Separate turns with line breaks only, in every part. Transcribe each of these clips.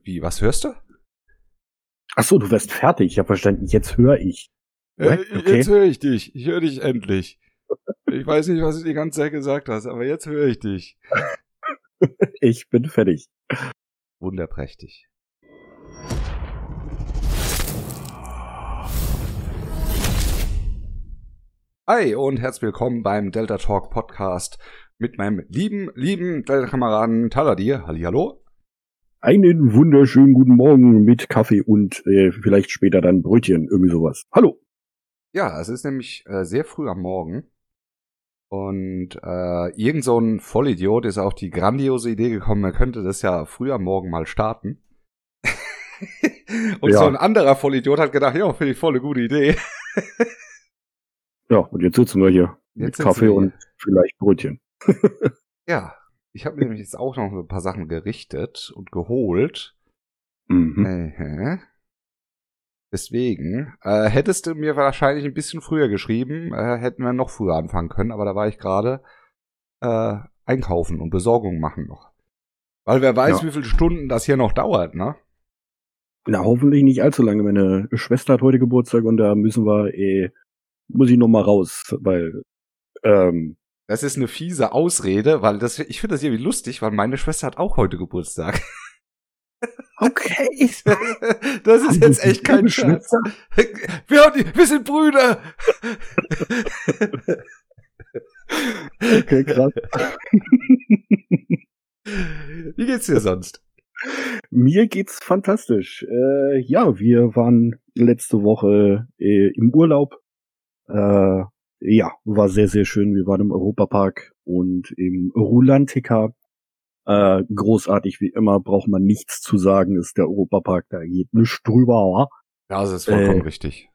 Wie, was hörst du?
Ach so, du wärst fertig. Ich habe verstanden, jetzt höre ich.
Äh, okay. Jetzt höre ich dich. Ich höre dich endlich. Ich weiß nicht, was du die ganze Zeit gesagt hast, aber jetzt höre ich dich.
ich bin fertig.
Wunderprächtig. Hi und herzlich willkommen beim Delta Talk Podcast mit meinem lieben, lieben Delta-Kameraden Taladir. Hallo.
Einen wunderschönen guten Morgen mit Kaffee und äh, vielleicht später dann Brötchen, irgendwie sowas. Hallo.
Ja, es ist nämlich äh, sehr früh am Morgen. Und äh, irgend so ein Vollidiot ist auf die grandiose Idee gekommen, er könnte das ja früh am Morgen mal starten. und ja. so ein anderer Vollidiot hat gedacht, ja, finde ich voll eine gute Idee.
ja, und jetzt sitzen wir hier jetzt mit Kaffee und vielleicht Brötchen.
ja, ich habe nämlich jetzt auch noch ein paar Sachen gerichtet und geholt. Mhm. Äh, deswegen, äh, hättest du mir wahrscheinlich ein bisschen früher geschrieben, äh, hätten wir noch früher anfangen können, aber da war ich gerade äh, einkaufen und Besorgung machen noch. Weil wer weiß, ja. wie viele Stunden das hier noch dauert, ne?
Na, hoffentlich nicht allzu lange. Meine Schwester hat heute Geburtstag und da müssen wir, eh, muss ich noch mal raus, weil ähm,
das ist eine fiese Ausrede, weil das, ich finde das irgendwie lustig, weil meine Schwester hat auch heute Geburtstag.
Okay.
Das ist jetzt echt kein Scherz. Wir, wir sind Brüder.
Okay, krass.
Wie geht's dir sonst?
Mir geht's fantastisch. Äh, ja, wir waren letzte Woche äh, im Urlaub. Äh, ja, war sehr, sehr schön. Wir waren im Europapark und im Rulantica. Äh, großartig wie immer, braucht man nichts zu sagen, ist der Europapark, da geht nichts drüber. Wa?
Ja, das ist vollkommen äh, richtig.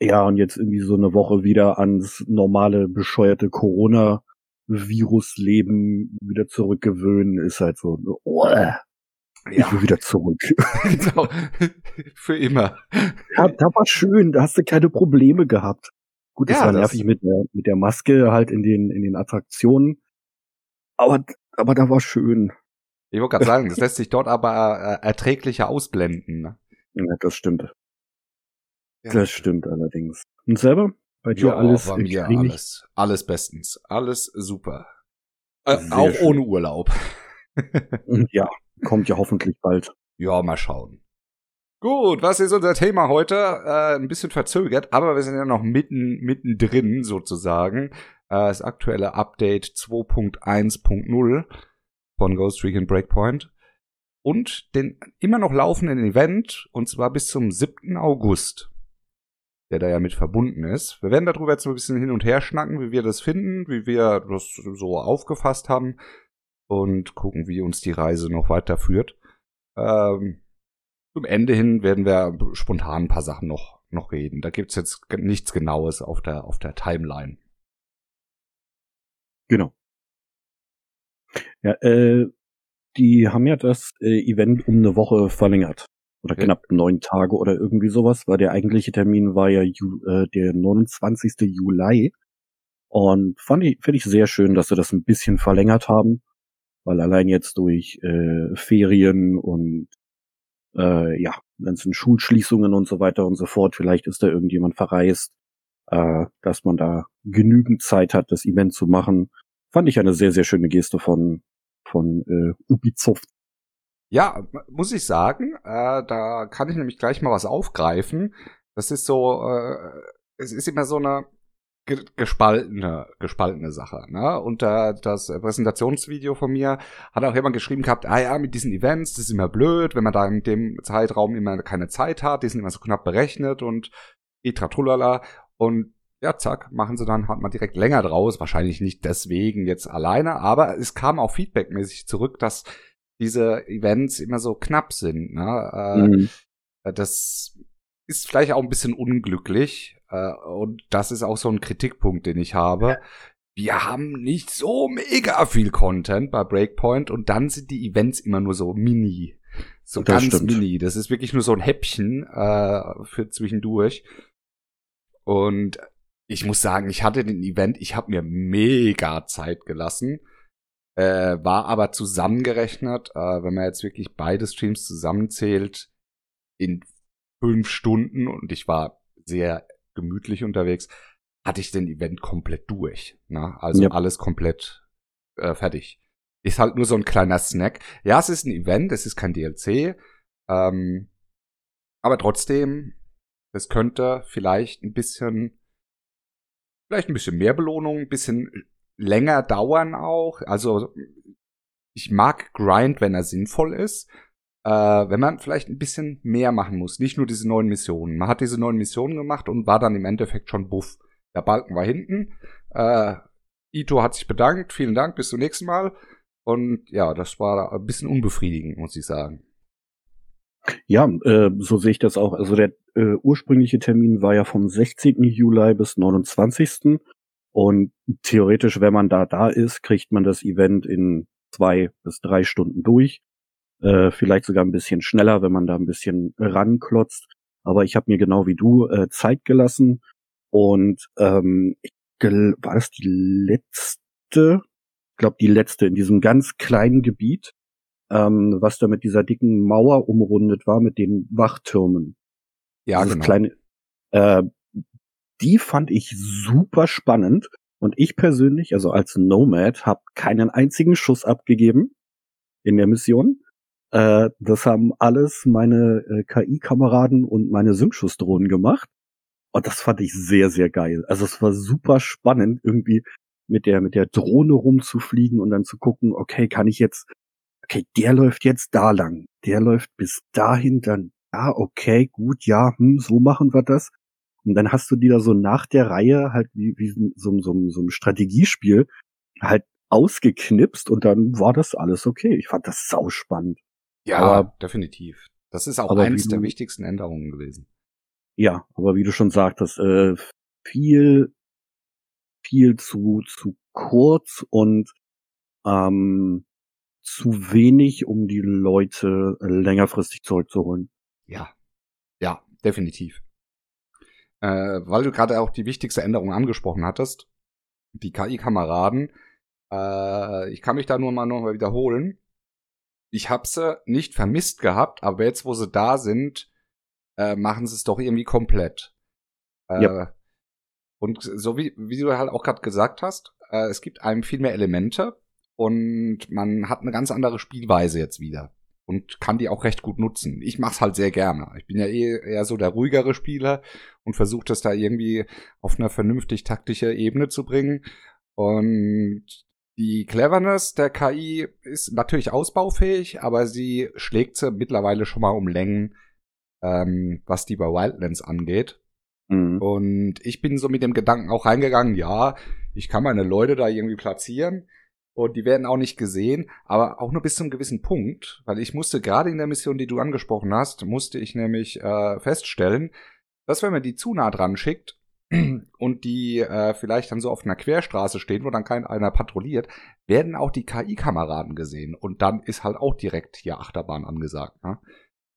Ja, und jetzt irgendwie so eine Woche wieder ans normale, bescheuerte Corona-Virus-Leben wieder zurückgewöhnen, ist halt so, oh, ja. ich will wieder zurück.
genau. Für immer.
Ja, da war schön, da hast du keine Probleme gehabt. Gut, das ja, war nervig mit der, mit der Maske halt in den, in den Attraktionen. Aber, aber da war schön.
Ich wollte gerade sagen, das lässt sich dort aber äh, erträglicher ausblenden. Ne?
Ja, das stimmt. Ja. Das stimmt allerdings. Und selber? Bei dir ja, alles?
Bei mir alles. Alles bestens. Alles super. Äh, auch schön. ohne Urlaub.
ja, kommt ja hoffentlich bald.
Ja, mal schauen. Gut, was ist unser Thema heute? Äh, ein bisschen verzögert, aber wir sind ja noch mitten, mittendrin sozusagen. Äh, das aktuelle Update 2.1.0 von Ghost Recon Breakpoint. Und den immer noch laufenden Event, und zwar bis zum 7. August, der da ja mit verbunden ist. Wir werden darüber jetzt ein bisschen hin und her schnacken, wie wir das finden, wie wir das so aufgefasst haben und gucken, wie uns die Reise noch weiterführt. Ähm, zum Ende hin werden wir spontan ein paar Sachen noch, noch reden. Da gibt's jetzt nichts Genaues auf der, auf der Timeline.
Genau. Ja, äh, die haben ja das äh, Event um eine Woche verlängert. Oder ja. knapp neun Tage oder irgendwie sowas, weil der eigentliche Termin war ja Ju äh, der 29. Juli. Und fand ich, finde ich sehr schön, dass sie das ein bisschen verlängert haben, weil allein jetzt durch äh, Ferien und äh, ja, ganzen Schulschließungen und so weiter und so fort. Vielleicht ist da irgendjemand verreist, äh, dass man da genügend Zeit hat, das Event zu machen. Fand ich eine sehr, sehr schöne Geste von, von äh, Ubisoft.
Ja, muss ich sagen, äh, da kann ich nämlich gleich mal was aufgreifen. Das ist so, äh, es ist immer so eine, gespaltene, gespaltene Sache. Ne? Und äh, das Präsentationsvideo von mir hat auch jemand geschrieben gehabt, ah ja, mit diesen Events, das ist immer blöd, wenn man da in dem Zeitraum immer keine Zeit hat, die sind immer so knapp berechnet und itra trulala. Und ja, zack, machen sie dann halt mal direkt länger draus. Wahrscheinlich nicht deswegen jetzt alleine, aber es kam auch feedbackmäßig zurück, dass diese Events immer so knapp sind. Ne? Äh, mhm. Das ist vielleicht auch ein bisschen unglücklich, äh, und das ist auch so ein Kritikpunkt, den ich habe. Wir haben nicht so mega viel Content bei Breakpoint und dann sind die Events immer nur so mini. So das ganz stimmt. mini. Das ist wirklich nur so ein Häppchen äh, für zwischendurch. Und ich muss sagen, ich hatte den Event, ich habe mir mega Zeit gelassen. Äh, war aber zusammengerechnet, äh, wenn man jetzt wirklich beide Streams zusammenzählt, in fünf Stunden und ich war sehr gemütlich unterwegs, hatte ich den Event komplett durch. Ne? Also ja. alles komplett äh, fertig. Ist halt nur so ein kleiner Snack. Ja, es ist ein Event, es ist kein DLC. Ähm, aber trotzdem, es könnte vielleicht ein bisschen, vielleicht ein bisschen mehr Belohnung, ein bisschen länger dauern auch. Also ich mag Grind, wenn er sinnvoll ist. Äh, wenn man vielleicht ein bisschen mehr machen muss, nicht nur diese neuen Missionen. Man hat diese neuen Missionen gemacht und war dann im Endeffekt schon buff. Der Balken war hinten. Äh, Ito hat sich bedankt. Vielen Dank, bis zum nächsten Mal. Und ja, das war ein bisschen unbefriedigend, muss ich sagen.
Ja, äh, so sehe ich das auch. Also der äh, ursprüngliche Termin war ja vom 16. Juli bis 29. Und theoretisch, wenn man da da ist, kriegt man das Event in zwei bis drei Stunden durch. Äh, vielleicht sogar ein bisschen schneller, wenn man da ein bisschen ranklotzt. Aber ich habe mir genau wie du äh, Zeit gelassen und ähm, ich, war das die letzte? Ich glaube die letzte in diesem ganz kleinen Gebiet, ähm, was da mit dieser dicken Mauer umrundet war mit den Wachtürmen.
Ja, Dieses
genau. Kleine, äh, die fand ich super spannend und ich persönlich, also als Nomad, habe keinen einzigen Schuss abgegeben in der Mission. Äh, das haben alles meine äh, KI-Kameraden und meine Syncschussdrohnen gemacht. Und das fand ich sehr, sehr geil. Also es war super spannend, irgendwie mit der, mit der Drohne rumzufliegen und dann zu gucken, okay, kann ich jetzt, okay, der läuft jetzt da lang, der läuft bis dahin, dann, ah, okay, gut, ja, hm, so machen wir das. Und dann hast du die da so nach der Reihe halt wie, wie so, so, so ein Strategiespiel halt ausgeknipst und dann war das alles okay. Ich fand das sau spannend.
Ja, aber, definitiv. Das ist auch eins der wichtigsten Änderungen gewesen.
Ja, aber wie du schon sagtest, äh, viel, viel zu, zu kurz und ähm, zu wenig, um die Leute längerfristig zurückzuholen.
Ja, ja, definitiv äh, weil du gerade auch die wichtigste Änderung angesprochen hattest, die KI-Kameraden. Äh, ich kann mich da nur mal noch mal wiederholen. Ich habe sie nicht vermisst gehabt, aber jetzt, wo sie da sind, äh, machen sie es doch irgendwie komplett. Äh, ja. Und so wie, wie du halt auch gerade gesagt hast, äh, es gibt einem viel mehr Elemente und man hat eine ganz andere Spielweise jetzt wieder und kann die auch recht gut nutzen. Ich mach's halt sehr gerne. Ich bin ja eh eher so der ruhigere Spieler und versuche das da irgendwie auf einer vernünftig taktische Ebene zu bringen. Und die Cleverness der KI ist natürlich ausbaufähig, aber sie schlägt sie mittlerweile schon mal um Längen, ähm, was die bei Wildlands angeht. Mhm. Und ich bin so mit dem Gedanken auch reingegangen, ja, ich kann meine Leute da irgendwie platzieren und die werden auch nicht gesehen, aber auch nur bis zum gewissen Punkt, weil ich musste gerade in der Mission, die du angesprochen hast, musste ich nämlich äh, feststellen, dass wenn man die zu nah dran schickt und die äh, vielleicht dann so auf einer Querstraße stehen, wo dann keiner patrouilliert, werden auch die KI-Kameraden gesehen und dann ist halt auch direkt hier Achterbahn angesagt. Ne?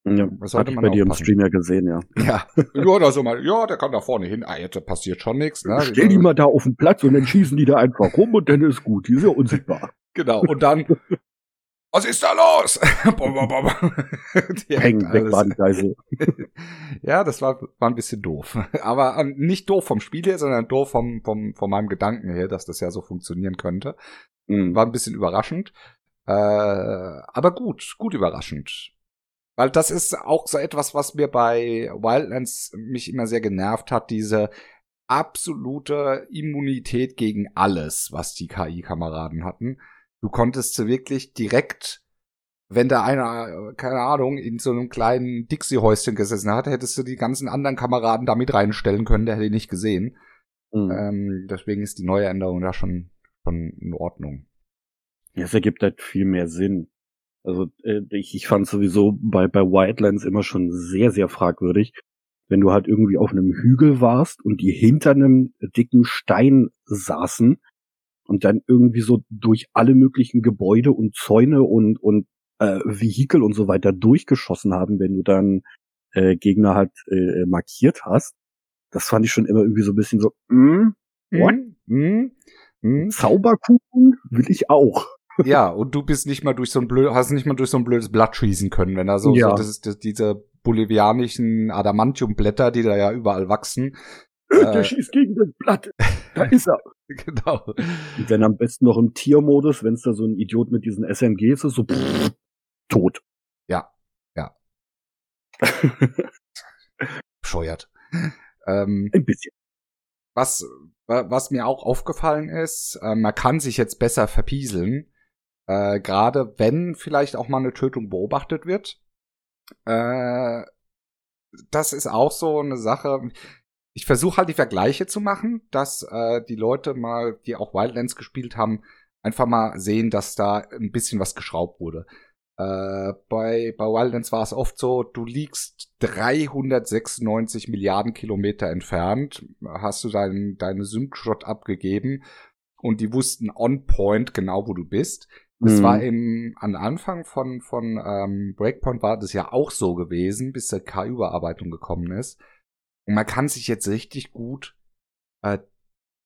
Ja, das hatte ich bei dir im Stream ja gesehen, ja.
Ja, ja, da so mal, ja, der kann da vorne hin, ah, jetzt passiert schon nichts. Ne?
Stell die mal da auf den Platz und dann schießen die da einfach rum und dann ist gut, die ist ja unsichtbar.
Genau, und dann, was ist da los?
Hängen weg
ja, das war, war ein bisschen doof. Aber ähm, nicht doof vom Spiel her, sondern doof vom, vom, von meinem Gedanken her, dass das ja so funktionieren könnte. Mhm. War ein bisschen überraschend. Äh, aber gut, gut überraschend. Weil das ist auch so etwas, was mir bei Wildlands mich immer sehr genervt hat, diese absolute Immunität gegen alles, was die KI-Kameraden hatten. Du konntest sie wirklich direkt, wenn da einer, keine Ahnung, in so einem kleinen Dixie-Häuschen gesessen hat, hättest du die ganzen anderen Kameraden da mit reinstellen können, der hätte ihn nicht gesehen. Mhm. Ähm, deswegen ist die neue Änderung da schon, schon in Ordnung.
Ja, es ergibt halt viel mehr Sinn. Also äh, ich, ich fand sowieso bei, bei Wildlands immer schon sehr, sehr fragwürdig, wenn du halt irgendwie auf einem Hügel warst und die hinter einem dicken Stein saßen und dann irgendwie so durch alle möglichen Gebäude und Zäune und, und äh, Vehikel und so weiter durchgeschossen haben, wenn du dann äh, Gegner halt äh, markiert hast. Das fand ich schon immer irgendwie so ein bisschen so, mm, what? Mm, mm, Zauberkuchen will ich auch.
Ja, und du bist nicht mal durch so ein blöd, hast nicht mal durch so ein blödes Blatt schießen können, wenn da so, ja. so das ist das, diese bolivianischen Adamantiumblätter, die da ja überall wachsen.
Der äh, schießt gegen das Blatt. Da ist er. genau. Und wenn am besten noch im Tiermodus, wenn es da so ein Idiot mit diesen SMGs ist, so pff, tot.
Ja, ja. Bescheuert. Ähm,
Ein bisschen.
Was, was mir auch aufgefallen ist, äh, man kann sich jetzt besser verpieseln. Äh, Gerade wenn vielleicht auch mal eine Tötung beobachtet wird. Äh, das ist auch so eine Sache. Ich versuche halt die Vergleiche zu machen, dass äh, die Leute mal, die auch Wildlands gespielt haben, einfach mal sehen, dass da ein bisschen was geschraubt wurde. Äh, bei, bei Wildlands war es oft so, du liegst 396 Milliarden Kilometer entfernt, hast du dein, deine Sync-Shot abgegeben und die wussten on point genau, wo du bist. Das mhm. war im, am Anfang von, von ähm, Breakpoint war das ja auch so gewesen, bis der K-Überarbeitung gekommen ist. Und man kann sich jetzt richtig gut äh,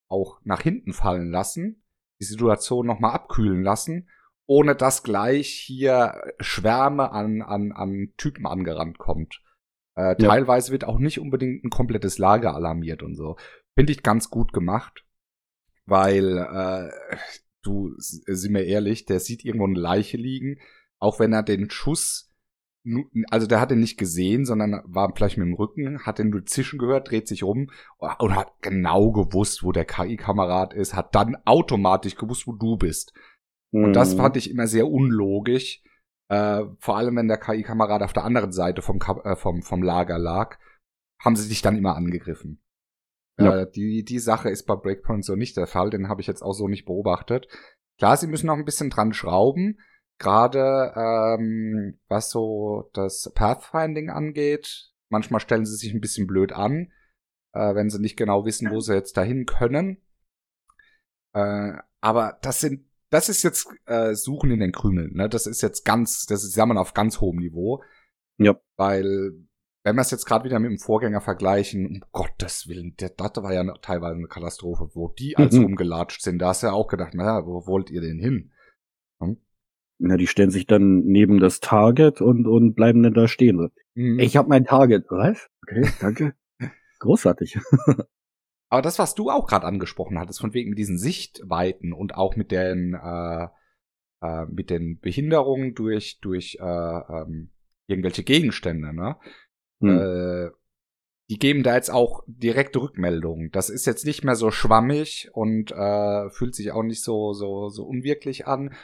auch nach hinten fallen lassen, die Situation nochmal abkühlen lassen ohne dass gleich hier Schwärme an, an, an Typen angerannt kommt. Äh, ja. Teilweise wird auch nicht unbedingt ein komplettes Lager alarmiert und so. Finde ich ganz gut gemacht, weil äh, du, sind mir ehrlich, der sieht irgendwo eine Leiche liegen, auch wenn er den Schuss also der hat ihn nicht gesehen, sondern war vielleicht mit dem Rücken, hat den nur zischen gehört, dreht sich um und hat genau gewusst, wo der KI-Kamerad ist, hat dann automatisch gewusst, wo du bist. Und das mhm. fand ich immer sehr unlogisch. Äh, vor allem, wenn der KI-Kamerad auf der anderen Seite vom, äh, vom, vom Lager lag, haben sie dich dann immer angegriffen. Ja. Äh, die, die Sache ist bei Breakpoint so nicht der Fall, den habe ich jetzt auch so nicht beobachtet. Klar, sie müssen noch ein bisschen dran schrauben, gerade ähm, was so das Pathfinding angeht. Manchmal stellen sie sich ein bisschen blöd an, äh, wenn sie nicht genau wissen, wo sie jetzt dahin können. Äh, aber das sind das ist jetzt äh, Suchen in den Krümeln. Ne? Das ist jetzt ganz, das ist Jammern auf ganz hohem Niveau.
Ja.
Weil, wenn wir es jetzt gerade wieder mit dem Vorgänger vergleichen, um Gottes Willen, der, das war ja teilweise eine Katastrophe, wo die als mhm. rumgelatscht sind. Da hast du ja auch gedacht, naja, wo wollt ihr denn hin?
Hm? Na, die stellen sich dann neben das Target und, und bleiben dann da stehen. Mhm. Ich habe mein Target. Was? Okay, danke. Großartig.
Aber das, was du auch gerade angesprochen hattest, von wegen mit diesen Sichtweiten und auch mit den, äh, äh, mit den Behinderungen durch, durch äh, ähm, irgendwelche Gegenstände, ne? Hm. Äh, die geben da jetzt auch direkte Rückmeldungen. Das ist jetzt nicht mehr so schwammig und äh, fühlt sich auch nicht so, so, so unwirklich an.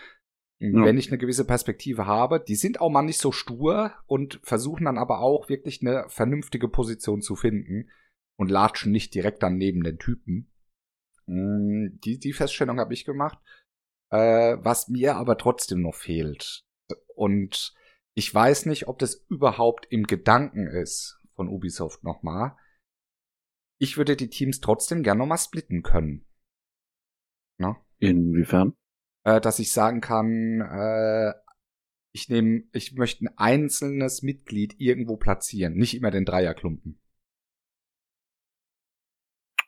Ja. Wenn ich eine gewisse Perspektive habe, die sind auch mal nicht so stur und versuchen dann aber auch wirklich eine vernünftige Position zu finden und latschen nicht direkt dann neben den Typen. Mm, die, die Feststellung habe ich gemacht. Äh, was mir aber trotzdem noch fehlt. Und ich weiß nicht, ob das überhaupt im Gedanken ist von Ubisoft nochmal. Ich würde die Teams trotzdem gerne nochmal splitten können.
Na? Inwiefern?
Äh, dass ich sagen kann, äh, ich nehme, ich möchte ein einzelnes Mitglied irgendwo platzieren, nicht immer den Dreierklumpen.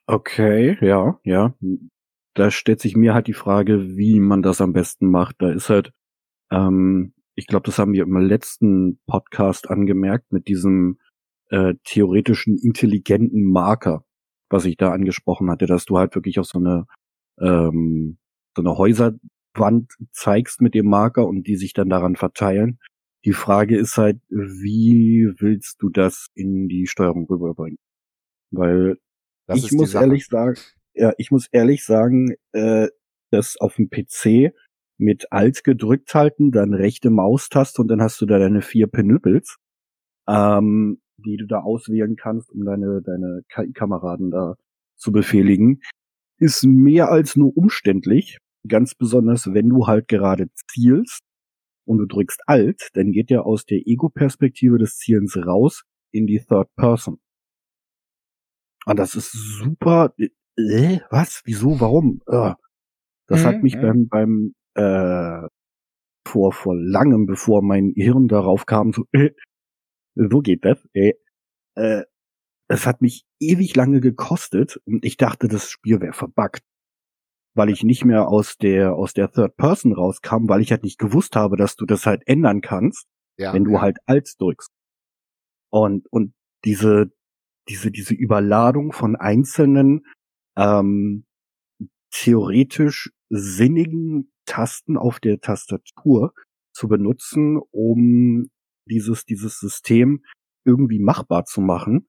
Okay, ja, ja. Da stellt sich mir halt die Frage, wie man das am besten macht. Da ist halt, ähm, ich glaube, das haben wir im letzten Podcast angemerkt mit diesem äh, theoretischen intelligenten Marker, was ich da angesprochen hatte, dass du halt wirklich auf so eine ähm, so eine Häuserwand zeigst mit dem Marker und die sich dann daran verteilen. Die Frage ist halt, wie willst du das in die Steuerung rüberbringen? Weil das ich muss ehrlich sagen, ja, ich muss ehrlich sagen, äh, das auf dem PC mit Alt gedrückt halten, dann rechte Maustaste und dann hast du da deine vier Penüppels, ähm, die du da auswählen kannst, um deine, deine KI-Kameraden da zu befehligen, ist mehr als nur umständlich. Ganz besonders, wenn du halt gerade zielst und du drückst Alt, dann geht der aus der Ego-Perspektive des Zielens raus in die Third Person. Und das ist super. Äh, was? Wieso? Warum? Äh, das mhm, hat mich beim, beim äh, vor, vor langem, bevor mein Hirn darauf kam, so, äh, so geht das? Äh, äh, es hat mich ewig lange gekostet und ich dachte, das Spiel wäre verbuggt. Weil ich nicht mehr aus der aus der Third Person rauskam, weil ich halt nicht gewusst habe, dass du das halt ändern kannst, ja, wenn du ja. halt Alt drückst. Und und diese diese diese Überladung von einzelnen ähm, theoretisch sinnigen Tasten auf der Tastatur zu benutzen, um dieses dieses System irgendwie machbar zu machen,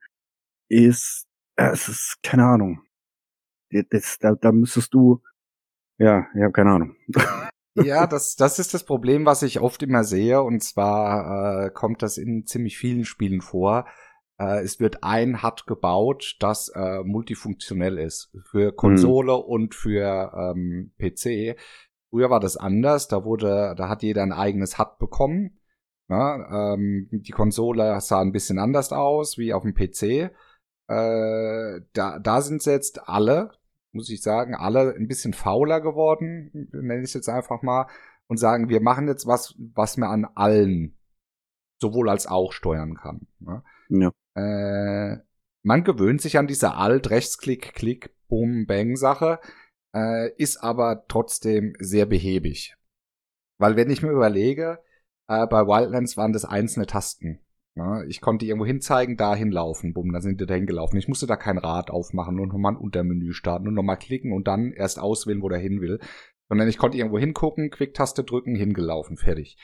ist äh, es ist keine Ahnung. Das, da, da müsstest du ja, ich habe keine Ahnung.
ja, das, das ist das Problem, was ich oft immer sehe. Und zwar äh, kommt das in ziemlich vielen Spielen vor. Äh, es wird ein HUD gebaut, das äh, multifunktionell ist. Für Konsole mhm. und für ähm, PC. Früher war das anders. Da wurde, da hat jeder ein eigenes HUD bekommen. Ja, ähm, die Konsole sah ein bisschen anders aus wie auf dem PC. Äh, da, da sind jetzt alle muss ich sagen, alle ein bisschen fauler geworden, nenne ich es jetzt einfach mal, und sagen, wir machen jetzt was, was man an allen sowohl als auch steuern kann. Ne? Ja. Äh, man gewöhnt sich an diese Alt-Rechtsklick, Klick, Boom, Bang-Sache, äh, ist aber trotzdem sehr behäbig. Weil wenn ich mir überlege, äh, bei Wildlands waren das einzelne Tasten. Ja, ich konnte irgendwo hinzeigen, dahin laufen, bumm, dann sind die dahin gelaufen. Ich musste da kein Rad aufmachen und nochmal ein Untermenü starten und nochmal klicken und dann erst auswählen, wo der hin will. Sondern ich konnte irgendwo hingucken, Quick-Taste drücken, hingelaufen, fertig.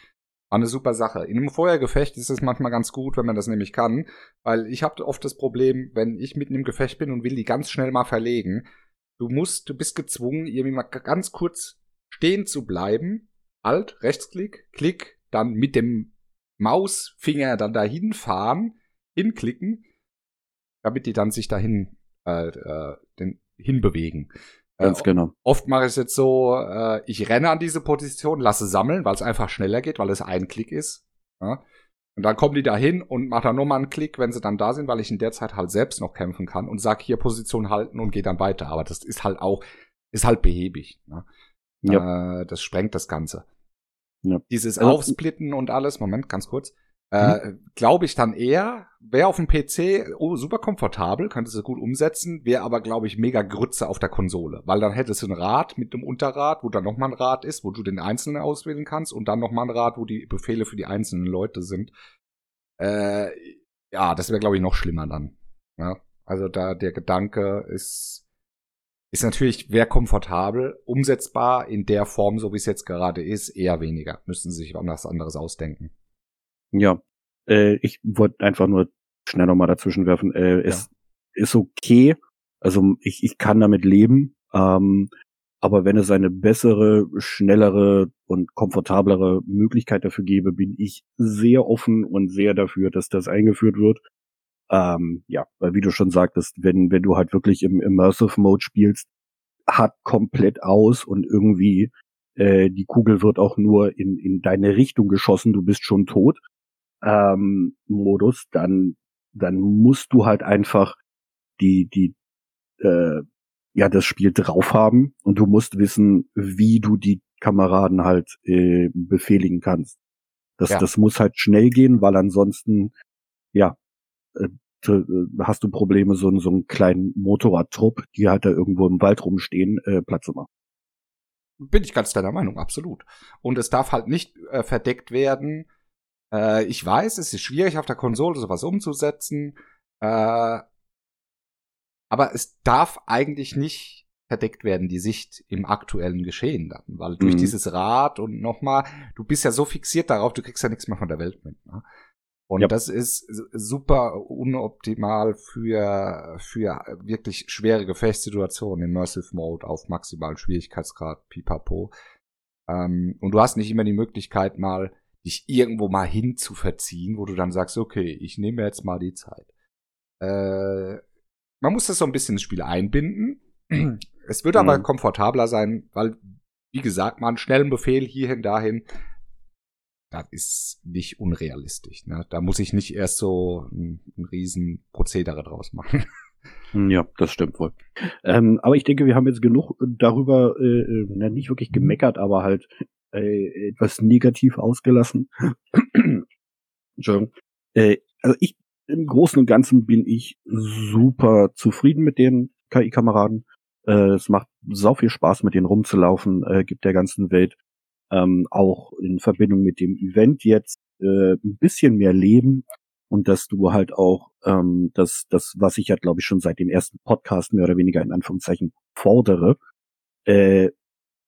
War eine super Sache. In einem Feuergefecht ist es manchmal ganz gut, wenn man das nämlich kann, weil ich habe oft das Problem, wenn ich mitten im Gefecht bin und will die ganz schnell mal verlegen, du musst, du bist gezwungen, irgendwie mal ganz kurz stehen zu bleiben, Alt, Rechtsklick, Klick, dann mit dem Mausfinger dann dahin fahren, hinklicken, damit die dann sich dahin äh, äh, den, hinbewegen.
Ganz äh, genau.
Oft mache ich es jetzt so, äh, ich renne an diese Position, lasse sammeln, weil es einfach schneller geht, weil es ein Klick ist. Ja? Und dann kommen die da hin und machen dann nochmal einen Klick, wenn sie dann da sind, weil ich in der Zeit halt selbst noch kämpfen kann und sag hier Position halten und gehe dann weiter. Aber das ist halt auch, ist halt behäbig. Ne? Ja. Äh, das sprengt das Ganze. Ja. Dieses also, Aufsplitten und alles, Moment, ganz kurz. Äh, mhm. Glaube ich dann eher, wäre auf dem PC oh, super komfortabel, könnte sie gut umsetzen, wäre aber, glaube ich, mega Grütze auf der Konsole. Weil dann hättest du ein Rad mit einem Unterrad, wo dann nochmal ein Rad ist, wo du den Einzelnen auswählen kannst und dann nochmal ein Rad, wo die Befehle für die einzelnen Leute sind. Äh, ja, das wäre, glaube ich, noch schlimmer dann. Ja? Also da der Gedanke ist ist natürlich, wer komfortabel, umsetzbar in der Form, so wie es jetzt gerade ist, eher weniger. Müssten sie sich was anderes ausdenken.
Ja, äh, ich wollte einfach nur schnell nochmal dazwischen werfen. Äh, es ja. ist okay, also ich, ich kann damit leben, ähm, aber wenn es eine bessere, schnellere und komfortablere Möglichkeit dafür gäbe, bin ich sehr offen und sehr dafür, dass das eingeführt wird. Ähm, ja, weil wie du schon sagtest, wenn, wenn du halt wirklich im Immersive Mode spielst, hat komplett aus und irgendwie äh, die Kugel wird auch nur in, in deine Richtung geschossen, du bist schon tot, ähm, Modus, dann, dann musst du halt einfach die, die, äh, ja, das Spiel drauf haben und du musst wissen, wie du die Kameraden halt äh, befehligen kannst. Das, ja. das muss halt schnell gehen, weil ansonsten, ja, äh, hast du Probleme, so, so einen kleinen Motorradtrupp, die halt da irgendwo im Wald rumstehen, äh, Platz zu machen.
Bin ich ganz deiner Meinung, absolut. Und es darf halt nicht äh, verdeckt werden. Äh, ich weiß, es ist schwierig auf der Konsole sowas umzusetzen, äh, aber es darf eigentlich nicht verdeckt werden, die Sicht im aktuellen Geschehen dann, weil durch mhm. dieses Rad und nochmal, du bist ja so fixiert darauf, du kriegst ja nichts mehr von der Welt mit. Ne? Und ja. das ist super unoptimal für, für wirklich schwere Gefechtssituationen im Immersive Mode auf maximalen Schwierigkeitsgrad, pipapo. Ähm, und du hast nicht immer die Möglichkeit, mal dich irgendwo mal hin zu verziehen, wo du dann sagst, okay, ich nehme jetzt mal die Zeit. Äh, man muss das so ein bisschen ins Spiel einbinden. Es wird mhm. aber komfortabler sein, weil, wie gesagt, mal einen schnellen Befehl hierhin, dahin das ist nicht unrealistisch. Ne? Da muss ich nicht erst so ein, ein riesen Prozedere draus machen.
Hm, ja, das stimmt wohl. Ähm, aber ich denke, wir haben jetzt genug darüber, äh, äh, nicht wirklich gemeckert, aber halt äh, etwas negativ ausgelassen. Entschuldigung. Äh, also ich, im Großen und Ganzen bin ich super zufrieden mit den KI-Kameraden. Äh, es macht sau viel Spaß mit denen rumzulaufen, äh, gibt der ganzen Welt ähm, auch in Verbindung mit dem Event jetzt äh, ein bisschen mehr Leben und dass du halt auch ähm, das, das, was ich ja glaube ich schon seit dem ersten Podcast mehr oder weniger in Anführungszeichen fordere, äh,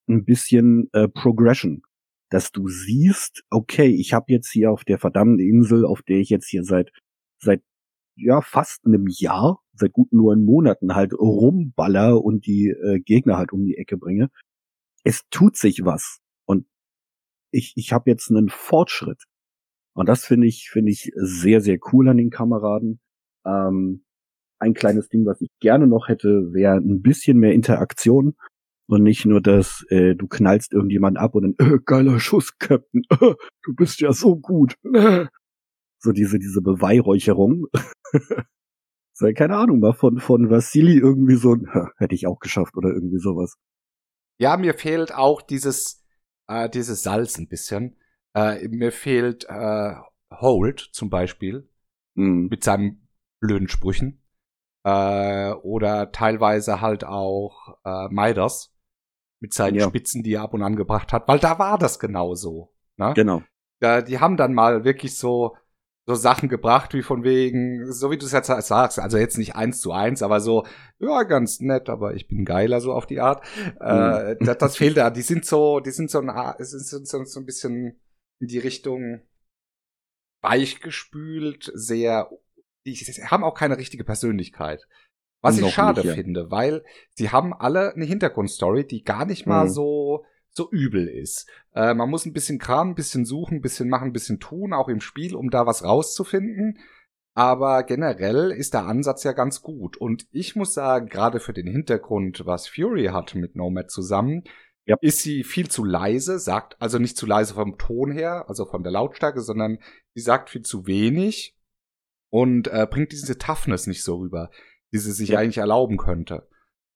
ein bisschen äh, Progression, dass du siehst, okay, ich habe jetzt hier auf der verdammten Insel, auf der ich jetzt hier seit seit ja fast einem Jahr, seit gut neun Monaten halt rumballer und die äh, Gegner halt um die Ecke bringe. Es tut sich was ich ich habe jetzt einen Fortschritt und das finde ich finde ich sehr sehr cool an den Kameraden. Ähm, ein kleines Ding, was ich gerne noch hätte, wäre ein bisschen mehr Interaktion und nicht nur, dass äh, du knallst irgendjemand ab und dann, äh, geiler Schuss, Captain, äh, du bist ja so gut. Äh. So diese, diese Beweihräucherung. so, keine Ahnung, mal von, von Vassili irgendwie so ein, hätte ich auch geschafft oder irgendwie sowas.
Ja, mir fehlt auch dieses, äh, dieses Salz ein bisschen. Äh, mir fehlt äh, Hold zum Beispiel mm. mit seinen blöden Sprüchen. Äh, oder teilweise halt auch äh, Midas mit seinen ja. Spitzen, die er ab und an gebracht hat, weil da war das genauso. Ne?
Genau.
Da, die haben dann mal wirklich so so Sachen gebracht, wie von wegen, so wie du es jetzt sagst, also jetzt nicht eins zu eins, aber so, ja, ganz nett, aber ich bin geiler, so auf die Art. Mhm. Äh, das, das fehlt da. Die sind so, die sind so ein, sind so, so ein bisschen in die Richtung weichgespült, sehr, die haben auch keine richtige Persönlichkeit. Was ich schade nicht, ja. finde, weil sie haben alle eine Hintergrundstory, die gar nicht mal mhm. so so übel ist. Äh, man muss ein bisschen kramen, ein bisschen suchen, ein bisschen machen, ein bisschen tun, auch im Spiel, um da was rauszufinden. Aber generell ist der Ansatz ja ganz gut. Und ich muss sagen, gerade für den Hintergrund, was Fury hat mit Nomad zusammen, ja. ist sie viel zu leise, sagt also nicht zu leise vom Ton her, also von der Lautstärke, sondern sie sagt viel zu wenig und äh, bringt diese Toughness nicht so rüber die sie sich ja. eigentlich erlauben könnte.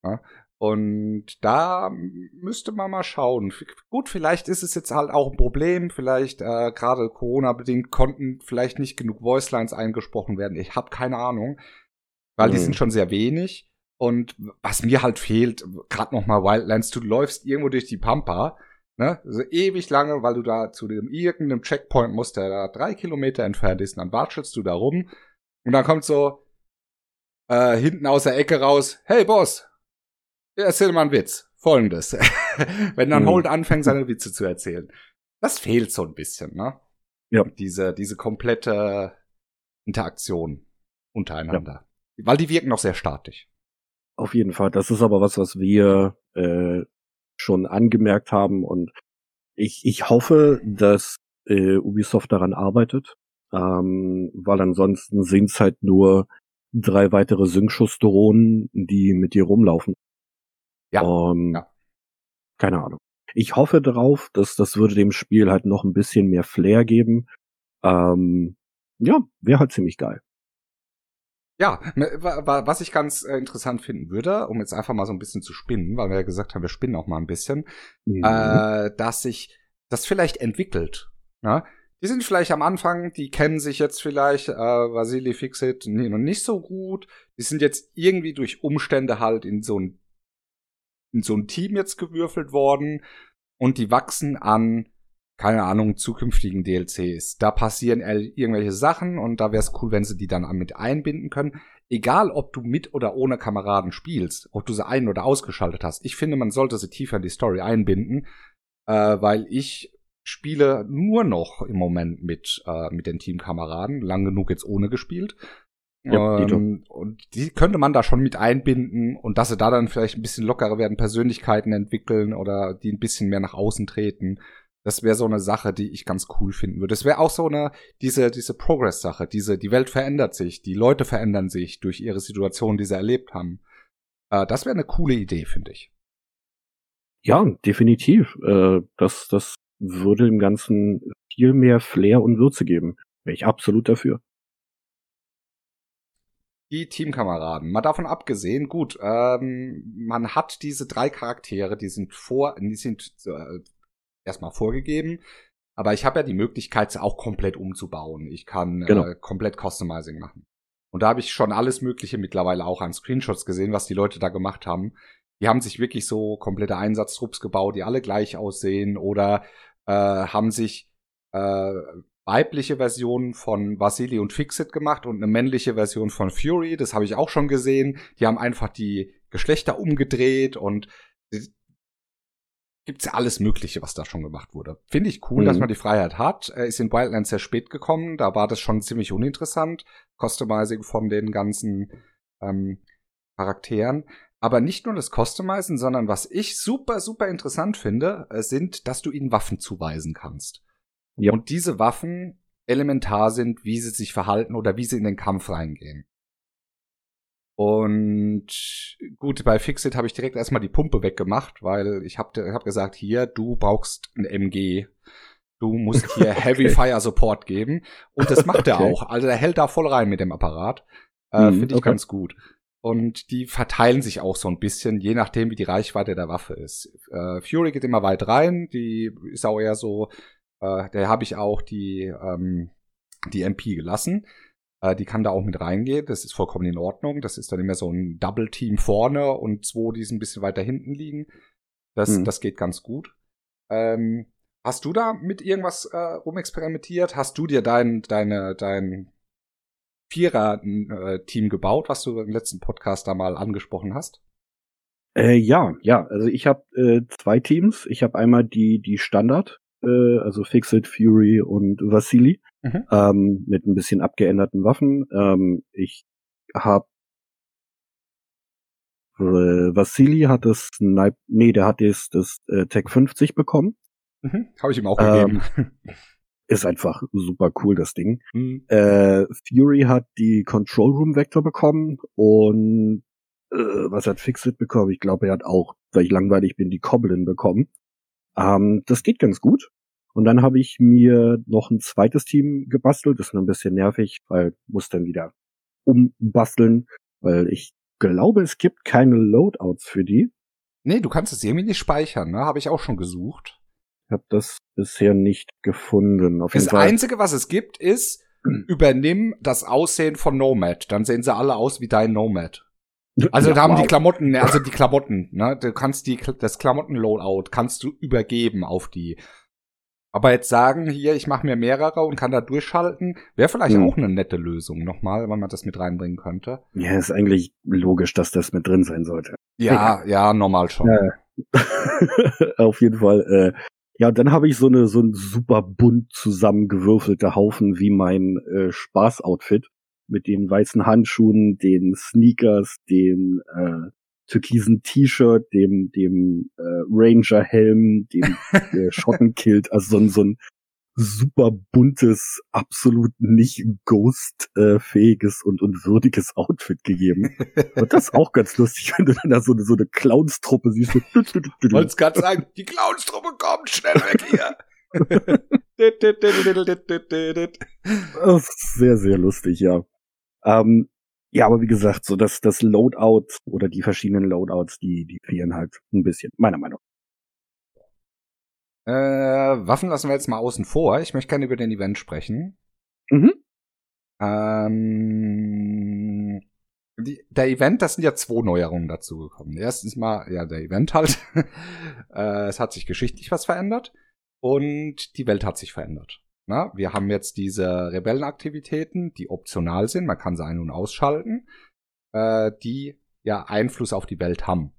Ja? Und da müsste man mal schauen. Gut, vielleicht ist es jetzt halt auch ein Problem. Vielleicht äh, gerade Corona-bedingt konnten vielleicht nicht genug Voicelines eingesprochen werden. Ich habe keine Ahnung, weil mhm. die sind schon sehr wenig. Und was mir halt fehlt, gerade noch mal Wildlands, du läufst irgendwo durch die Pampa, ne, so ewig lange, weil du da zu dem irgendeinem Checkpoint musst, der da drei Kilometer entfernt ist, und dann watschelst du da rum und dann kommt so, äh, hinten aus der Ecke raus, hey Boss, erzähl mal einen Witz. Folgendes. Wenn dann mhm. Holt anfängt, seine Witze zu erzählen. Das fehlt so ein bisschen, ne? Ja. Diese, diese komplette Interaktion untereinander. Ja. Weil die wirken noch sehr statisch.
Auf jeden Fall. Das ist aber was, was wir äh, schon angemerkt haben und ich, ich hoffe, dass äh, Ubisoft daran arbeitet, ähm, weil ansonsten sind's halt nur drei weitere Synchschuss-Drohnen, die mit dir rumlaufen. Ja. Um, ja. Keine Ahnung. Ich hoffe darauf, dass das würde dem Spiel halt noch ein bisschen mehr Flair geben. Ähm, ja, wäre halt ziemlich geil.
Ja, was ich ganz äh, interessant finden würde, um jetzt einfach mal so ein bisschen zu spinnen, weil wir ja gesagt haben, wir spinnen auch mal ein bisschen, mhm. äh, dass sich das vielleicht entwickelt. Ne? Die sind vielleicht am Anfang, die kennen sich jetzt vielleicht, äh, Vasili Fixit noch nicht so gut. Die sind jetzt irgendwie durch Umstände halt in so ein, in so ein Team jetzt gewürfelt worden und die wachsen an, keine Ahnung, zukünftigen DLCs. Da passieren irgendwelche Sachen und da wäre es cool, wenn sie die dann mit einbinden können. Egal, ob du mit oder ohne Kameraden spielst, ob du sie ein- oder ausgeschaltet hast. Ich finde, man sollte sie tiefer in die Story einbinden, äh, weil ich spiele nur noch im Moment mit, äh, mit den Teamkameraden, lang genug jetzt ohne gespielt. Ja, ähm, und die könnte man da schon mit einbinden und dass sie da dann vielleicht ein bisschen lockerer werden, Persönlichkeiten entwickeln oder die ein bisschen mehr nach außen treten. Das wäre so eine Sache, die ich ganz cool finden würde. Das wäre auch so eine, diese, diese Progress-Sache, diese, die Welt verändert sich, die Leute verändern sich durch ihre Situation, die sie erlebt haben. Äh, das wäre eine coole Idee, finde ich.
Ja, definitiv. Äh, das, das würde dem Ganzen viel mehr Flair und Würze geben. Wäre ich absolut dafür.
Die Teamkameraden. Mal davon abgesehen, gut, ähm, man hat diese drei Charaktere, die sind vor, die sind äh, erstmal vorgegeben, aber ich habe ja die Möglichkeit, sie auch komplett umzubauen. Ich kann genau. äh, komplett Customizing machen. Und da habe ich schon alles Mögliche mittlerweile auch an Screenshots gesehen, was die Leute da gemacht haben. die haben sich wirklich so komplette Einsatztrupps gebaut, die alle gleich aussehen oder äh, haben sich äh, weibliche Versionen von Vasili und Fixit gemacht und eine männliche Version von Fury. Das habe ich auch schon gesehen. Die haben einfach die Geschlechter umgedreht und gibt's ja alles Mögliche, was da schon gemacht wurde. Finde ich cool, mhm. dass man die Freiheit hat. Ist in Wildlands sehr spät gekommen. Da war das schon ziemlich uninteressant. Customizing von den ganzen ähm, Charakteren. Aber nicht nur das Customizen, sondern was ich super, super interessant finde, äh, sind, dass du ihnen Waffen zuweisen kannst. Ja. Und diese Waffen elementar sind, wie sie sich verhalten oder wie sie in den Kampf reingehen. Und gut, bei Fixit habe ich direkt erstmal die Pumpe weggemacht, weil ich habe hab gesagt, hier, du brauchst ein MG. Du musst hier okay. Heavy Fire Support geben. Und das macht er auch. Also er hält da voll rein mit dem Apparat. Äh, mhm, Finde ich okay. ganz gut. Und die verteilen sich auch so ein bisschen, je nachdem, wie die Reichweite der Waffe ist. Äh, Fury geht immer weit rein, die ist auch eher so, äh, da habe ich auch die, ähm, die MP gelassen. Äh, die kann da auch mit reingehen, das ist vollkommen in Ordnung. Das ist dann immer so ein Double-Team vorne und zwei, die ein bisschen weiter hinten liegen. Das, mhm. das geht ganz gut. Ähm, hast du da mit irgendwas äh, rumexperimentiert? Hast du dir dein, deine, dein Vierer-Team gebaut, was du im letzten Podcast da mal angesprochen hast?
Äh, ja, ja. Also ich habe äh, zwei Teams. Ich habe einmal die die Standard, äh, also Fixit, Fury und Vasili, mhm. ähm, mit ein bisschen abgeänderten Waffen. Ähm, ich habe äh, Vasili hat das Snipe, nee, der hat das, das äh, Tech 50 bekommen.
Mhm, habe ich ihm auch gegeben. Ähm,
ist einfach super cool, das Ding. Mhm. Äh, Fury hat die Control Room Vector bekommen und äh, was hat Fixit bekommen? Ich glaube, er hat auch, weil ich langweilig bin, die Goblin bekommen. Ähm, das geht ganz gut. Und dann habe ich mir noch ein zweites Team gebastelt. Das ist nur ein bisschen nervig, weil muss dann wieder umbasteln, weil ich glaube, es gibt keine Loadouts für die.
Nee, du kannst es irgendwie nicht speichern, ne? Habe ich auch schon gesucht.
Ich habe das bisher nicht gefunden.
Auf das Einzige, was es gibt, ist, übernimm das Aussehen von Nomad. Dann sehen sie alle aus wie dein Nomad. Also ja, da haben wow. die Klamotten, also die Klamotten, ne? Du kannst die, das Klamotten-Loadout kannst du übergeben auf die. Aber jetzt sagen, hier, ich mache mir mehrere und kann da durchschalten, wäre vielleicht hm. auch eine nette Lösung nochmal, wenn man das mit reinbringen könnte.
Ja, ist eigentlich logisch, dass das mit drin sein sollte.
Ja, ja, ja normal schon. Ja.
auf jeden Fall, äh, ja, dann habe ich so eine so ein super bunt zusammengewürfelter Haufen wie mein äh, Spaßoutfit mit den weißen Handschuhen, den Sneakers, den äh, türkisen T-Shirt, dem dem äh, Ranger Helm, dem äh, Schottenkilt, also so, so ein super buntes, absolut nicht Ghost-fähiges und, und würdiges Outfit gegeben. Und das ist auch ganz lustig, wenn du dann da so eine, so eine Clownstruppe siehst.
Ich wollte gerade sagen, die Clownstruppe kommt schnell weg hier.
sehr, sehr lustig, ja. Ähm, ja, aber wie gesagt, so dass das Loadout oder die verschiedenen Loadouts, die, die fehlen halt ein bisschen, meiner Meinung nach.
Äh, Waffen lassen wir jetzt mal außen vor. Ich möchte gerne über den Event sprechen. Mhm. Ähm, die, der Event, das sind ja zwei Neuerungen dazu gekommen. Erstens mal, ja, der Event halt. äh, es hat sich geschichtlich was verändert und die Welt hat sich verändert. Na, wir haben jetzt diese Rebellenaktivitäten, die optional sind, man kann sie ein- und ausschalten, äh, die ja Einfluss auf die Welt haben.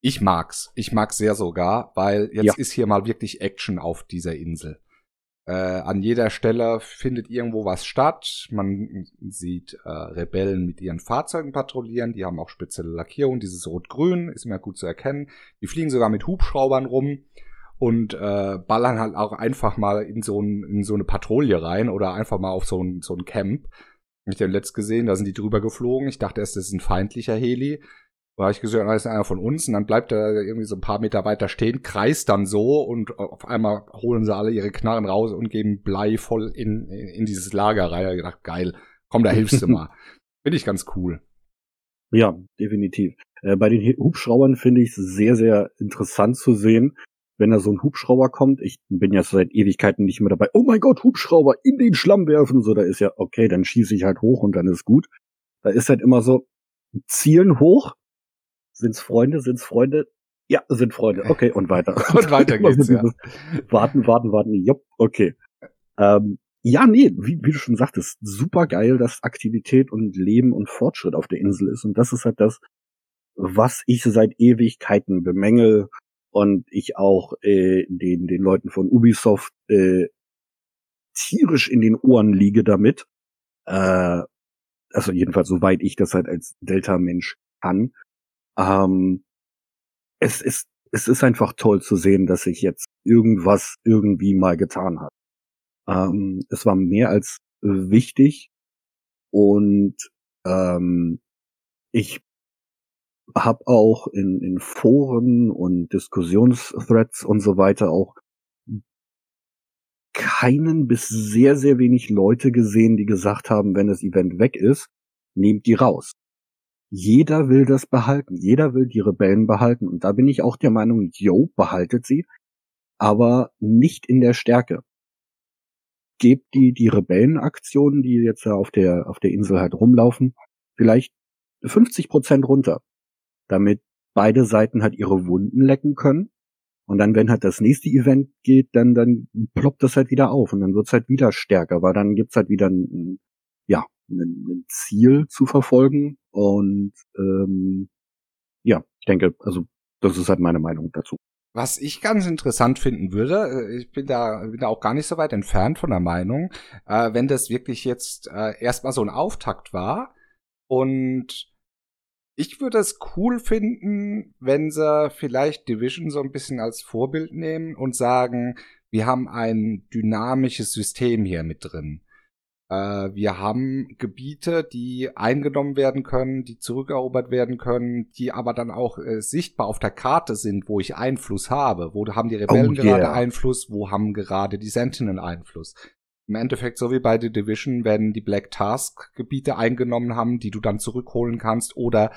Ich mag's. Ich mag's sehr sogar, weil jetzt ja. ist hier mal wirklich Action auf dieser Insel. Äh, an jeder Stelle findet irgendwo was statt. Man sieht äh, Rebellen mit ihren Fahrzeugen patrouillieren. Die haben auch spezielle Lackierung. Dieses Rot-Grün ist immer gut zu erkennen. Die fliegen sogar mit Hubschraubern rum und äh, ballern halt auch einfach mal in so, ein, in so eine Patrouille rein oder einfach mal auf so ein, so ein Camp. Hab ich den letzt gesehen, da sind die drüber geflogen. Ich dachte erst, das ist ein feindlicher Heli. Da habe ich gesagt, das ist einer von uns und dann bleibt er irgendwie so ein paar Meter weiter stehen, kreist dann so und auf einmal holen sie alle ihre Knarren raus und geben Blei voll in, in dieses Lager rein. Da ich gedacht, geil, komm, da hilfst du mal. Finde ich ganz cool.
Ja, definitiv. Äh, bei den Hubschraubern finde ich es sehr, sehr interessant zu sehen, wenn da so ein Hubschrauber kommt. Ich bin ja seit Ewigkeiten nicht mehr dabei. Oh mein Gott, Hubschrauber in den Schlamm werfen. So, da ist ja, okay, dann schieße ich halt hoch und dann ist gut. Da ist halt immer so, zielen hoch, Sind's Freunde? Sind's Freunde? Ja, sind Freunde. Okay, und weiter.
und weiter geht's, ja.
Warten, warten, warten. Jupp, okay. Ähm, ja, nee, wie, wie du schon sagtest, super geil, dass Aktivität und Leben und Fortschritt auf der Insel ist. Und das ist halt das, was ich seit Ewigkeiten bemängel und ich auch äh, den, den Leuten von Ubisoft äh, tierisch in den Ohren liege damit. Äh, also jedenfalls soweit ich das halt als Delta-Mensch kann. Ähm, es ist es ist einfach toll zu sehen, dass sich jetzt irgendwas irgendwie mal getan hat. Ähm, es war mehr als wichtig und ähm, ich habe auch in, in Foren und Diskussionsthreads und so weiter auch keinen bis sehr, sehr wenig Leute gesehen, die gesagt haben, wenn das Event weg ist, nehmt die raus. Jeder will das behalten. Jeder will die Rebellen behalten. Und da bin ich auch der Meinung, yo, behaltet sie, aber nicht in der Stärke. Gebt die, die Rebellenaktionen, die jetzt auf der, auf der Insel halt rumlaufen, vielleicht 50 Prozent runter damit beide Seiten halt ihre Wunden lecken können. Und dann, wenn halt das nächste Event geht, dann, dann ploppt das halt wieder auf und dann wird's halt wieder stärker, weil dann gibt's halt wieder ein, ja, ein, Ziel zu verfolgen. Und ähm, ja, ich denke, also das ist halt meine Meinung dazu.
Was ich ganz interessant finden würde, äh, ich bin da, bin da auch gar nicht so weit entfernt von der Meinung, äh, wenn das wirklich jetzt äh, erstmal so ein Auftakt war und ich würde es cool finden, wenn sie vielleicht Division so ein bisschen als Vorbild nehmen und sagen, wir haben ein dynamisches System hier mit drin. Äh, wir haben Gebiete, die eingenommen werden können, die zurückerobert werden können, die aber dann auch äh, sichtbar auf der Karte sind, wo ich Einfluss habe. Wo haben die Rebellen oh, yeah. gerade Einfluss, wo haben gerade die Sentinel Einfluss im Endeffekt so wie bei The Division, wenn die Black Task Gebiete eingenommen haben, die du dann zurückholen kannst oder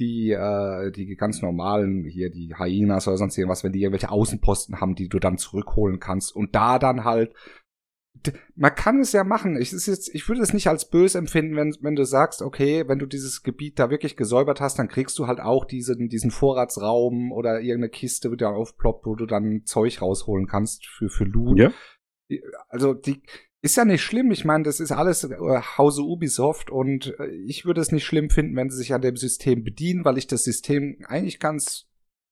die äh, die ganz normalen hier die Hyenas oder sonst irgendwas, wenn die irgendwelche Außenposten haben, die du dann zurückholen kannst und da dann halt man kann es ja machen. Ich, ist jetzt, ich würde es nicht als böse empfinden, wenn, wenn du sagst, okay, wenn du dieses Gebiet da wirklich gesäubert hast, dann kriegst du halt auch diesen, diesen Vorratsraum oder irgendeine Kiste, die da aufploppt, wo du dann Zeug rausholen kannst für, für Loot. Ja also die ist ja nicht schlimm. Ich meine, das ist alles äh, Hause Ubisoft und äh, ich würde es nicht schlimm finden, wenn sie sich an dem System bedienen, weil ich das System eigentlich ganz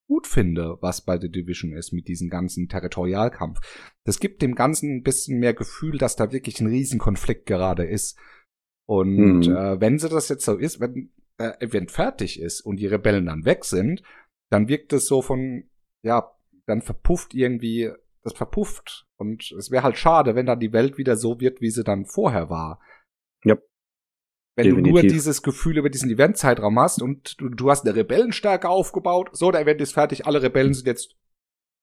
gut finde, was bei The Division ist mit diesem ganzen Territorialkampf. Das gibt dem Ganzen ein bisschen mehr Gefühl, dass da wirklich ein Riesenkonflikt gerade ist. Und mhm. äh, wenn sie das jetzt so ist, wenn äh, Event fertig ist und die Rebellen dann weg sind, dann wirkt es so von, ja, dann verpufft irgendwie das verpufft. Und es wäre halt schade, wenn dann die Welt wieder so wird, wie sie dann vorher war.
Ja.
Wenn Definitiv. du nur dieses Gefühl über diesen Eventzeitraum hast und du, du hast eine Rebellenstärke aufgebaut, so, der Event ist fertig, alle Rebellen sind jetzt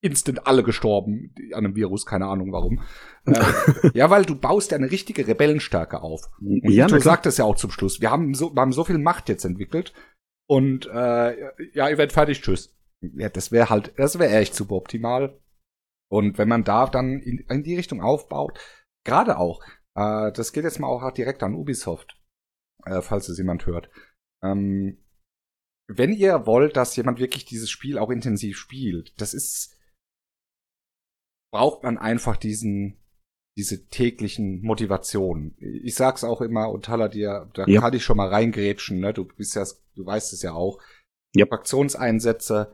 instant alle gestorben an einem Virus, keine Ahnung warum. äh, ja, weil du baust ja eine richtige Rebellenstärke auf. Und ja, du sagtest ja auch zum Schluss, wir haben so, wir haben so viel Macht jetzt entwickelt und äh, ja, Event fertig, tschüss. Ja, das wäre halt, das wäre echt super optimal. Und wenn man da dann in, in die Richtung aufbaut, gerade auch, äh, das geht jetzt mal auch direkt an Ubisoft, äh, falls es jemand hört. Ähm, wenn ihr wollt, dass jemand wirklich dieses Spiel auch intensiv spielt, das ist, braucht man einfach diesen, diese täglichen Motivationen. Ich sag's auch immer, und Tala, dir, da ja. kann ich schon mal reingrätschen, ne? Du bist ja, du weißt es ja auch. Ja. Fraktionseinsätze,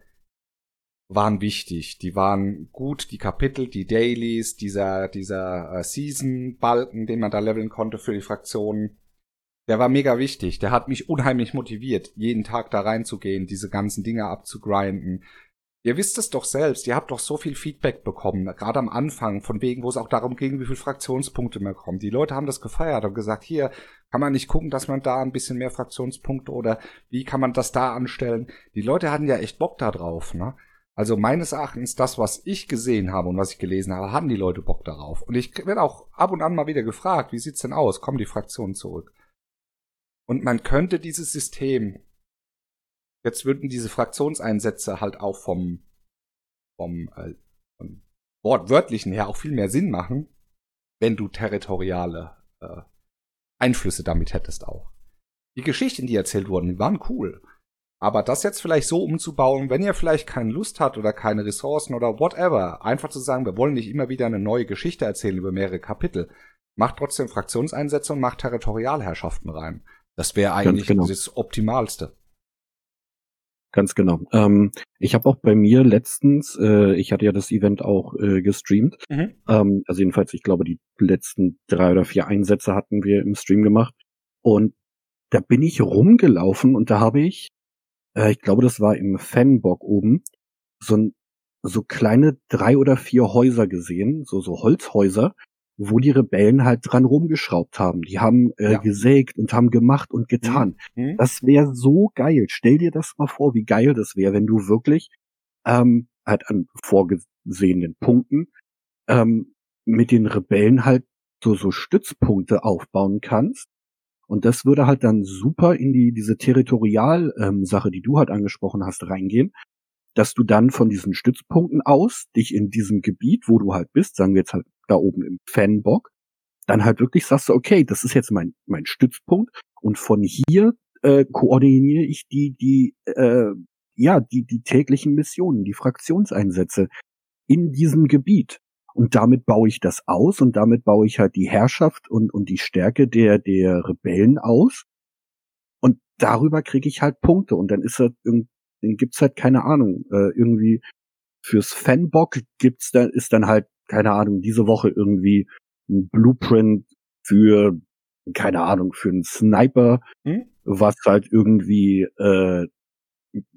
waren wichtig. Die waren gut, die Kapitel, die Dailies, dieser, dieser äh, Season-Balken, den man da leveln konnte für die Fraktionen. Der war mega wichtig. Der hat mich unheimlich motiviert, jeden Tag da reinzugehen, diese ganzen Dinge abzugrinden. Ihr wisst es doch selbst, ihr habt doch so viel Feedback bekommen, gerade am Anfang, von wegen, wo es auch darum ging, wie viele Fraktionspunkte mehr kommen. Die Leute haben das gefeiert und gesagt, hier, kann man nicht gucken, dass man da ein bisschen mehr Fraktionspunkte oder wie kann man das da anstellen? Die Leute hatten ja echt Bock da drauf, ne? Also meines Erachtens, das, was ich gesehen habe und was ich gelesen habe, hatten die Leute Bock darauf. Und ich werde auch ab und an mal wieder gefragt, wie sieht's denn aus? Kommen die Fraktionen zurück? Und man könnte dieses System, jetzt würden diese Fraktionseinsätze halt auch vom, vom, äh, vom wortwörtlichen her auch viel mehr Sinn machen, wenn du territoriale äh, Einflüsse damit hättest auch. Die Geschichten, die erzählt wurden, waren cool. Aber das jetzt vielleicht so umzubauen, wenn ihr vielleicht keine Lust habt oder keine Ressourcen oder whatever, einfach zu sagen, wir wollen nicht immer wieder eine neue Geschichte erzählen über mehrere Kapitel, macht trotzdem Fraktionseinsätze und macht Territorialherrschaften rein. Das wäre eigentlich genau. das Optimalste.
Ganz genau. Ähm, ich habe auch bei mir letztens, äh, ich hatte ja das Event auch äh, gestreamt. Mhm. Ähm, also jedenfalls, ich glaube, die letzten drei oder vier Einsätze hatten wir im Stream gemacht. Und da bin ich rumgelaufen und da habe ich, äh, ich glaube, das war im Fanbock oben, so, ein, so kleine drei oder vier Häuser gesehen, so, so Holzhäuser, wo die Rebellen halt dran rumgeschraubt haben. Die haben äh, ja. gesägt und haben gemacht und getan. Mhm. mhm. Das wäre so geil. Stell dir das mal vor, wie geil das wäre, wenn du wirklich ähm, halt an vorgesehenen Punkten ähm, mit den Rebellen halt so, so Stützpunkte aufbauen kannst. Und das würde halt dann super in die diese Territorial-Sache, ähm, die du halt angesprochen hast, reingehen, dass du dann von diesen Stützpunkten aus dich in diesem Gebiet, wo du halt bist, sagen wir jetzt halt da oben im Fanbock, dann halt wirklich sagst du, okay, das ist jetzt mein, mein Stützpunkt und von hier äh, koordiniere ich die, die, äh, ja, die, die täglichen Missionen, die Fraktionseinsätze in diesem Gebiet. Und damit baue ich das aus und damit baue ich halt die Herrschaft und, und die Stärke der, der Rebellen aus. Und darüber kriege ich halt Punkte. Und dann ist halt, dann gibt's halt keine Ahnung, äh, irgendwie fürs Fanbock gibt's dann, ist dann halt keine Ahnung, diese Woche irgendwie ein Blueprint für, keine Ahnung, für einen Sniper, hm? was halt irgendwie, äh,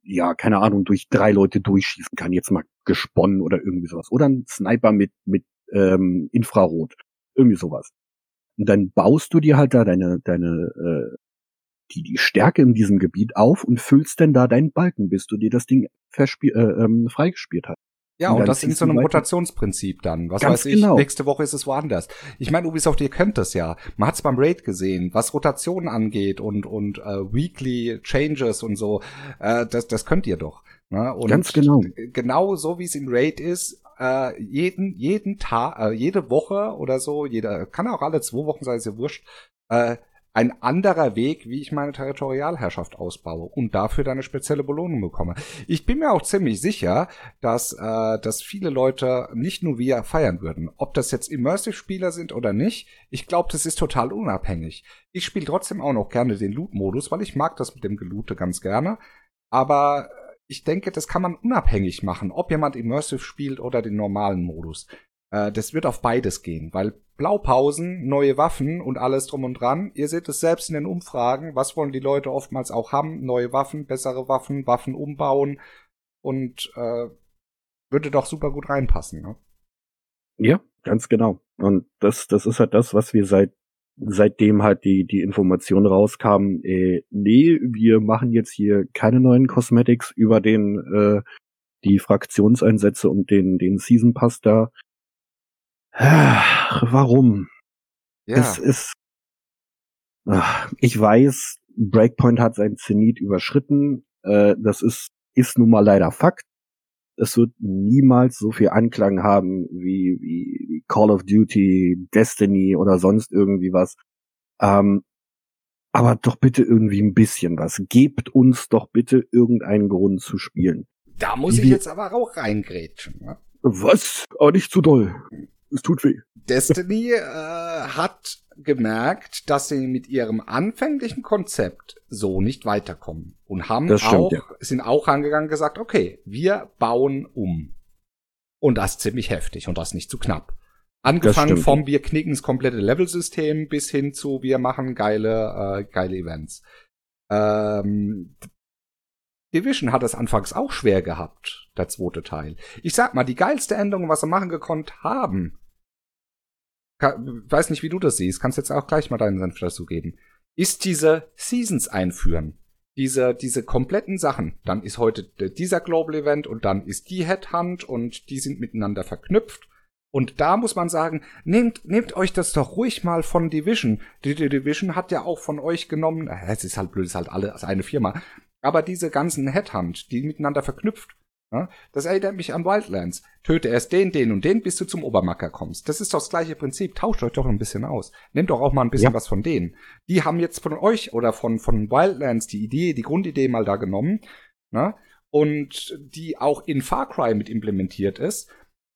ja, keine Ahnung, durch drei Leute durchschießen kann, jetzt mal gesponnen oder irgendwie sowas. Oder ein Sniper mit, mit ähm, Infrarot. Irgendwie sowas. Und dann baust du dir halt da deine, deine, äh, die, die Stärke in diesem Gebiet auf und füllst denn da deinen Balken, bis du dir das Ding verspiel, äh, ähm, freigespielt hast.
Ja, und, und das in so einem Rotationsprinzip dann. Was weiß ich, genau. nächste Woche ist es woanders. Ich meine, Ubisoft, ihr könnt das ja. Man hat es beim Raid gesehen, was Rotationen angeht und, und äh, Weekly Changes und so. Äh, das, das könnt ihr doch. Ne? Und
Ganz genau.
Genau so, wie es in Raid ist, äh, jeden, jeden Tag, äh, jede Woche oder so, jeder, kann auch alle zwei Wochen sein, ist ja wurscht, äh, ein anderer Weg, wie ich meine Territorialherrschaft ausbaue und dafür dann eine spezielle Belohnung bekomme. Ich bin mir auch ziemlich sicher, dass, äh, dass viele Leute nicht nur wir feiern würden. Ob das jetzt Immersive-Spieler sind oder nicht, ich glaube, das ist total unabhängig. Ich spiele trotzdem auch noch gerne den Loot-Modus, weil ich mag das mit dem Geloote ganz gerne. Aber ich denke, das kann man unabhängig machen, ob jemand Immersive spielt oder den normalen Modus. Äh, das wird auf beides gehen, weil Blaupausen, neue Waffen und alles drum und dran. Ihr seht es selbst in den Umfragen. Was wollen die Leute oftmals auch haben? Neue Waffen, bessere Waffen, Waffen umbauen und äh, würde doch super gut reinpassen. Ne?
Ja, ganz genau. Und das, das ist halt das, was wir seit seitdem halt die die Information rauskam. Äh, nee, wir machen jetzt hier keine neuen Cosmetics über den äh, die Fraktionseinsätze und den den Season Pass da Ach, warum? Ja. Es ist. Ach, ich weiß, Breakpoint hat sein Zenit überschritten. Äh, das ist, ist nun mal leider Fakt. Es wird niemals so viel Anklang haben wie, wie, wie Call of Duty, Destiny oder sonst irgendwie was. Ähm, aber doch bitte irgendwie ein bisschen was. Gebt uns doch bitte irgendeinen Grund zu spielen.
Da muss ich jetzt aber auch reingrätschen. Ne?
Was? Aber nicht zu doll es tut weh.
Destiny äh, hat gemerkt, dass sie mit ihrem anfänglichen Konzept so nicht weiterkommen und haben stimmt, auch ja. sind auch angegangen gesagt, okay, wir bauen um. Und das ziemlich heftig und das nicht zu knapp. Angefangen vom wir knicken das komplette Levelsystem bis hin zu wir machen geile äh, geile Events. Ähm, Division hat es anfangs auch schwer gehabt, der zweite Teil. Ich sag mal, die geilste Änderung, was sie machen gekonnt haben, weiß nicht, wie du das siehst, kannst jetzt auch gleich mal deinen Senf dazu geben, ist diese Seasons einführen. Diese, diese kompletten Sachen. Dann ist heute dieser Global Event und dann ist die Headhunt und die sind miteinander verknüpft. Und da muss man sagen, nehmt, nehmt euch das doch ruhig mal von Division. Die, die Division hat ja auch von euch genommen, es ist halt blöd, es ist halt alles eine Firma, aber diese ganzen Headhunt, die miteinander verknüpft, Ja? Das erinnert mich an Wildlands. Töte erst den, den und den, bis du zum Obermacker kommst. Das ist doch das gleiche Prinzip. Tauscht euch doch ein bisschen aus. Nehmt doch auch mal ein bisschen ja. was von denen. Die haben jetzt von euch oder von, von Wildlands die Idee, die Grundidee mal da genommen. Ne? Und die auch in Far Cry mit implementiert ist.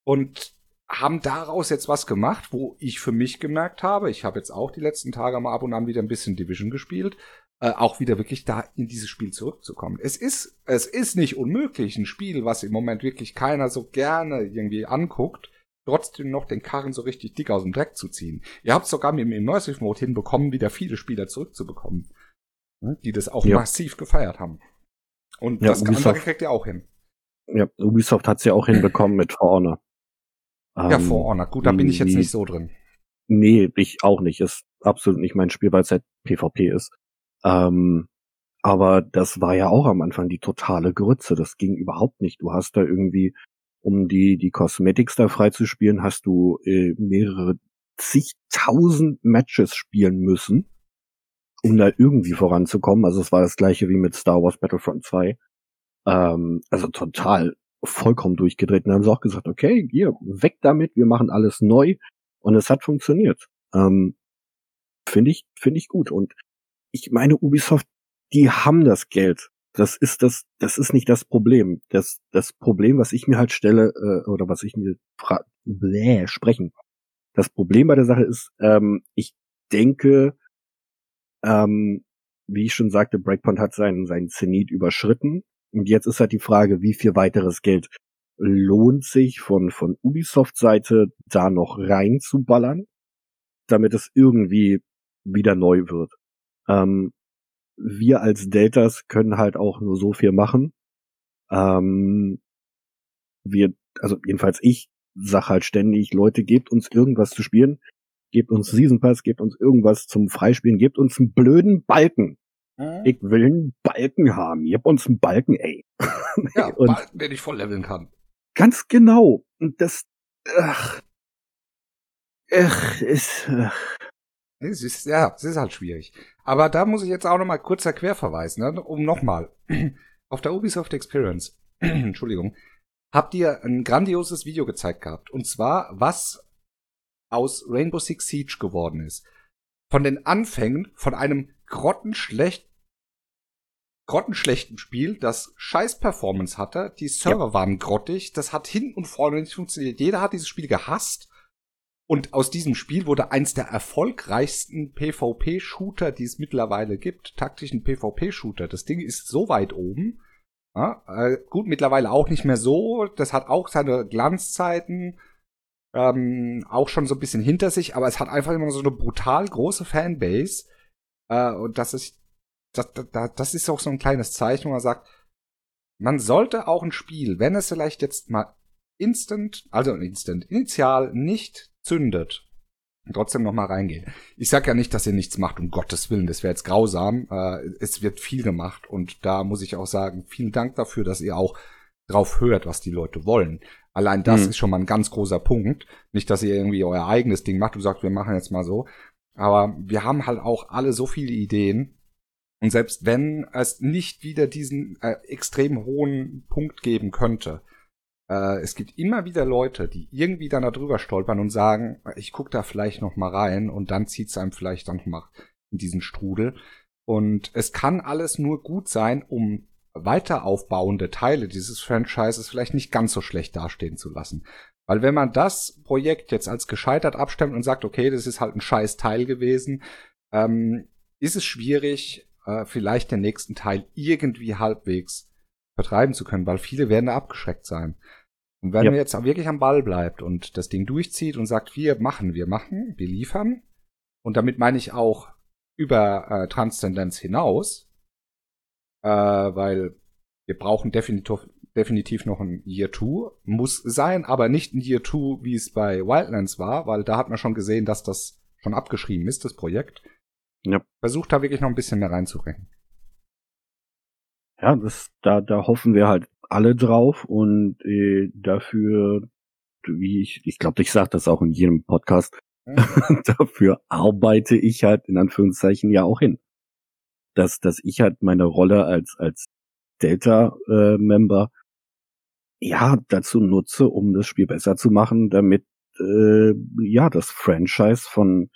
Und haben daraus jetzt was gemacht, wo ich für mich gemerkt habe, ich habe jetzt auch die letzten Tage mal ab und an wieder ein bisschen Division gespielt, äh, auch wieder wirklich da in dieses Spiel zurückzukommen. Es ist, es ist nicht unmöglich, ein Spiel, was im Moment wirklich keiner so gerne irgendwie anguckt, trotzdem noch den Karren so richtig dick aus dem Dreck zu ziehen. Ihr habt sogar mit dem Immersive Mode hinbekommen, wieder viele Spieler zurückzubekommen, ne, die das auch ja. massiv gefeiert haben. Und ja, das Ubisoft, andere kriegt ihr auch hin.
Ja, Ubisoft hat's ja auch hinbekommen mit For Honor.
Ja, ähm, For Honor. Gut, da bin ich jetzt nicht so drin.
Nee, ich auch nicht. Ist absolut nicht mein Spiel, weil es halt PvP ist. Ähm, aber das war ja auch am Anfang die totale Grütze. Das ging überhaupt nicht. Du hast da irgendwie, um die, die Cosmetics da freizuspielen, hast du äh, mehrere zigtausend Matches spielen müssen, um da irgendwie voranzukommen. Also es war das gleiche wie mit Star Wars Battlefront 2. Ähm, also total vollkommen durchgedreht. Und haben sie auch gesagt, okay, hier, weg damit, wir machen alles neu. Und es hat funktioniert. Ähm, finde ich, finde ich gut. Und ich meine, Ubisoft, die haben das Geld. Das ist das, das ist nicht das Problem. Das, das Problem, was ich mir halt stelle, äh, oder was ich mir fra bläh, sprechen. Das Problem bei der Sache ist, ähm, ich denke, ähm, wie ich schon sagte, Breakpoint hat seinen, seinen Zenit überschritten. Und jetzt ist halt die Frage, wie viel weiteres Geld lohnt sich von, von Ubisoft-Seite da noch reinzuballern, damit es irgendwie wieder neu wird. Ähm, wir als Deltas können halt auch nur so viel machen. Ähm, wir, also jedenfalls ich sag halt ständig, Leute, gebt uns irgendwas zu spielen, gebt uns Season Pass, gebt uns irgendwas zum Freispielen, gebt uns einen blöden Balken. Hm? Ich will einen Balken haben. Gebt uns einen Balken, ey.
Ja, und Balken, den ich voll leveln kann.
Ganz genau. Und das, ach, ach, ist, ach,
es ist, ja, es ist halt schwierig. Aber da muss ich jetzt auch nochmal kurzer Querverweis, ne, um nochmal. Auf der Ubisoft Experience, Entschuldigung, habt ihr ein grandioses Video gezeigt gehabt. Und zwar, was aus Rainbow Six Siege geworden ist. Von den Anfängen von einem grottenschlecht, grottenschlechten Spiel, das scheiß Performance hatte. Die Server ja. waren grottig. Das hat hin und vorne nicht funktioniert. Jeder hat dieses Spiel gehasst. Und aus diesem Spiel wurde eins der erfolgreichsten PvP-Shooter, die es mittlerweile gibt, taktischen PvP-Shooter. Das Ding ist so weit oben. Ja, äh, gut, mittlerweile auch nicht mehr so. Das hat auch seine Glanzzeiten. Ähm, auch schon so ein bisschen hinter sich, aber es hat einfach immer so eine brutal große Fanbase. Äh, und das ist, das, das, das ist auch so ein kleines Zeichen, wo man sagt, man sollte auch ein Spiel, wenn es vielleicht jetzt mal instant, also instant, initial nicht zündet, trotzdem noch mal reingehen. Ich sag ja nicht, dass ihr nichts macht, um Gottes Willen, das wäre jetzt grausam. Äh, es wird viel gemacht und da muss ich auch sagen, vielen Dank dafür, dass ihr auch drauf hört, was die Leute wollen. Allein das mhm. ist schon mal ein ganz großer Punkt. Nicht, dass ihr irgendwie euer eigenes Ding macht und sagt, wir machen jetzt mal so. Aber wir haben halt auch alle so viele Ideen. Und selbst wenn es nicht wieder diesen äh, extrem hohen Punkt geben könnte, äh, es gibt immer wieder Leute, die irgendwie dann da drüber stolpern und sagen, ich guck da vielleicht noch mal rein und dann zieht's einem vielleicht dann mal in diesen Strudel. Und es kann alles nur gut sein, um weiter aufbauende Teile dieses Franchises vielleicht nicht ganz so schlecht dastehen zu lassen. Weil wenn man das Projekt jetzt als gescheitert abstimmt und sagt, okay, das ist halt ein scheiß Teil gewesen, ähm, ist es schwierig, äh, vielleicht den nächsten Teil irgendwie halbwegs vertreiben zu können, weil viele werden da abgeschreckt sein. Und wenn ja. man jetzt wirklich am Ball bleibt und das Ding durchzieht und sagt, wir machen, wir machen, wir liefern, und damit meine ich auch über äh, Transzendenz hinaus, äh, weil wir brauchen definitiv, definitiv noch ein Year 2, muss sein, aber nicht ein Year 2, wie es bei Wildlands war, weil da hat man schon gesehen, dass das schon abgeschrieben ist, das Projekt. Ja. Versucht da wirklich noch ein bisschen mehr reinzubringen.
Ja, das, da, da hoffen wir halt alle drauf und äh, dafür, wie ich, ich glaube, ich sage das auch in jedem Podcast, mhm. dafür arbeite ich halt in Anführungszeichen ja auch hin. Dass, dass ich halt meine Rolle als, als Delta-Member ja dazu nutze, um das Spiel besser zu machen, damit äh, ja das Franchise von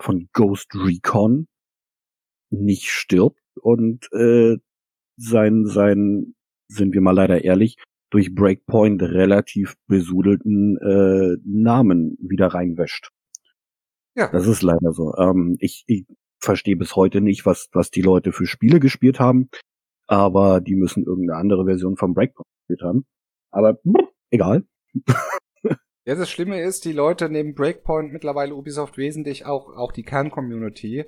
von Ghost Recon nicht stirbt und äh, sein sein sind wir mal leider ehrlich durch Breakpoint relativ besudelten äh, Namen wieder reinwäscht. Ja. Das ist leider so. Ähm, ich, ich verstehe bis heute nicht, was, was die Leute für Spiele gespielt haben, aber die müssen irgendeine andere Version vom Breakpoint gespielt haben. Aber egal.
Ja, das Schlimme ist, die Leute nehmen Breakpoint mittlerweile Ubisoft wesentlich auch, auch die Kern-Community,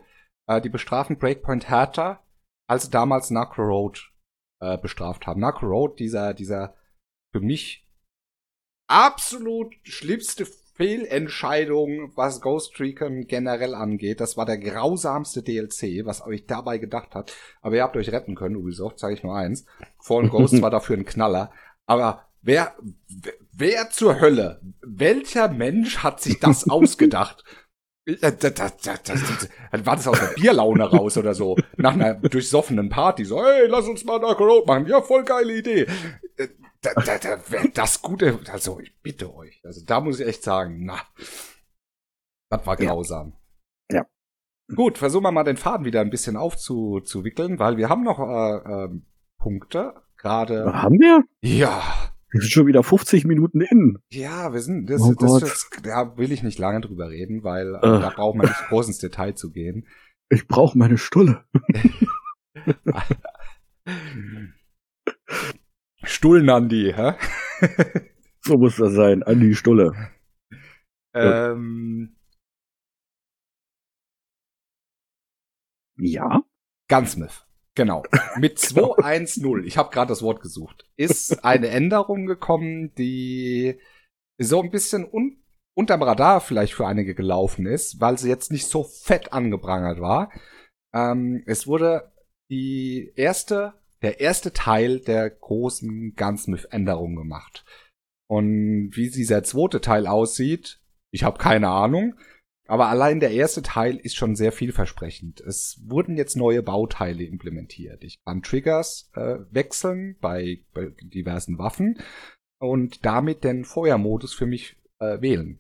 äh, die bestrafen Breakpoint härter, als sie damals Narco Road äh, bestraft haben. Narco Road, dieser, dieser für mich absolut schlimmste Fehlentscheidung, was Ghost Recon generell angeht. Das war der grausamste DLC, was euch dabei gedacht hat. Aber ihr habt euch retten können, Ubisoft, sage ich nur eins. Fallen Ghost war dafür ein Knaller. Aber wer, wer zur Hölle, welcher Mensch hat sich das ausgedacht? Das, das, das, das, war das aus der Bierlaune raus oder so? Nach einer durchsoffenen Party. So, hey, lass uns mal Dark Road machen. Ja, voll geile Idee. Da, da, da, das Gute, also ich bitte euch. Also da muss ich echt sagen, na, das war grausam.
Ja. ja.
Gut, versuchen wir mal den Faden wieder ein bisschen aufzuwickeln, weil wir haben noch äh, äh, Punkte. Gerade.
Haben wir?
Ja.
Wir sind schon wieder 50 Minuten in.
Ja, wir sind, das, oh das, das, da will ich nicht lange drüber reden, weil äh, da braucht man nicht groß ins Detail zu gehen.
Ich brauche meine Stulle.
Stullen Andi, hä?
so muss das sein, Andi Stulle.
Ähm,
ja?
Gunsmith. Genau. Mit 210, ich habe gerade das Wort gesucht, ist eine Änderung gekommen, die so ein bisschen un unterm Radar vielleicht für einige gelaufen ist, weil sie jetzt nicht so fett angeprangert war. Ähm, es wurde die erste, der erste Teil der großen Gunsmith-Änderung gemacht. Und wie dieser zweite Teil aussieht, ich habe keine Ahnung. Aber allein der erste Teil ist schon sehr vielversprechend. Es wurden jetzt neue Bauteile implementiert. Ich kann Triggers äh, wechseln bei, bei diversen Waffen und damit den Feuermodus für mich äh, wählen.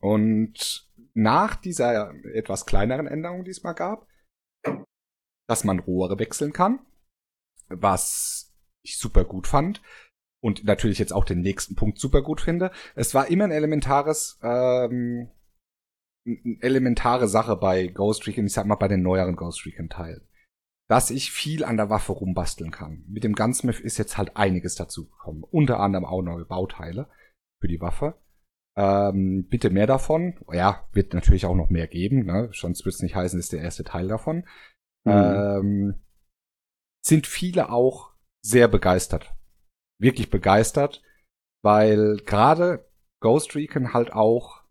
Und nach dieser etwas kleineren Änderung, die es mal gab, dass man Rohre wechseln kann, was ich super gut fand und natürlich jetzt auch den nächsten Punkt super gut finde. Es war immer ein elementares ähm, elementare Sache bei Ghost Recon, ich sag mal bei den neueren Ghost Recon Teilen, dass ich viel an der Waffe rumbasteln kann. Mit dem Gunsmith ist jetzt halt einiges dazu gekommen, unter anderem auch neue Bauteile für die Waffe. Ähm, bitte mehr davon. Ja, wird natürlich auch noch mehr geben, ne? sonst wird es nicht heißen, ist der erste Teil davon. Mhm. Ähm, sind viele auch sehr begeistert. Wirklich begeistert, weil gerade Ghost Recon halt auch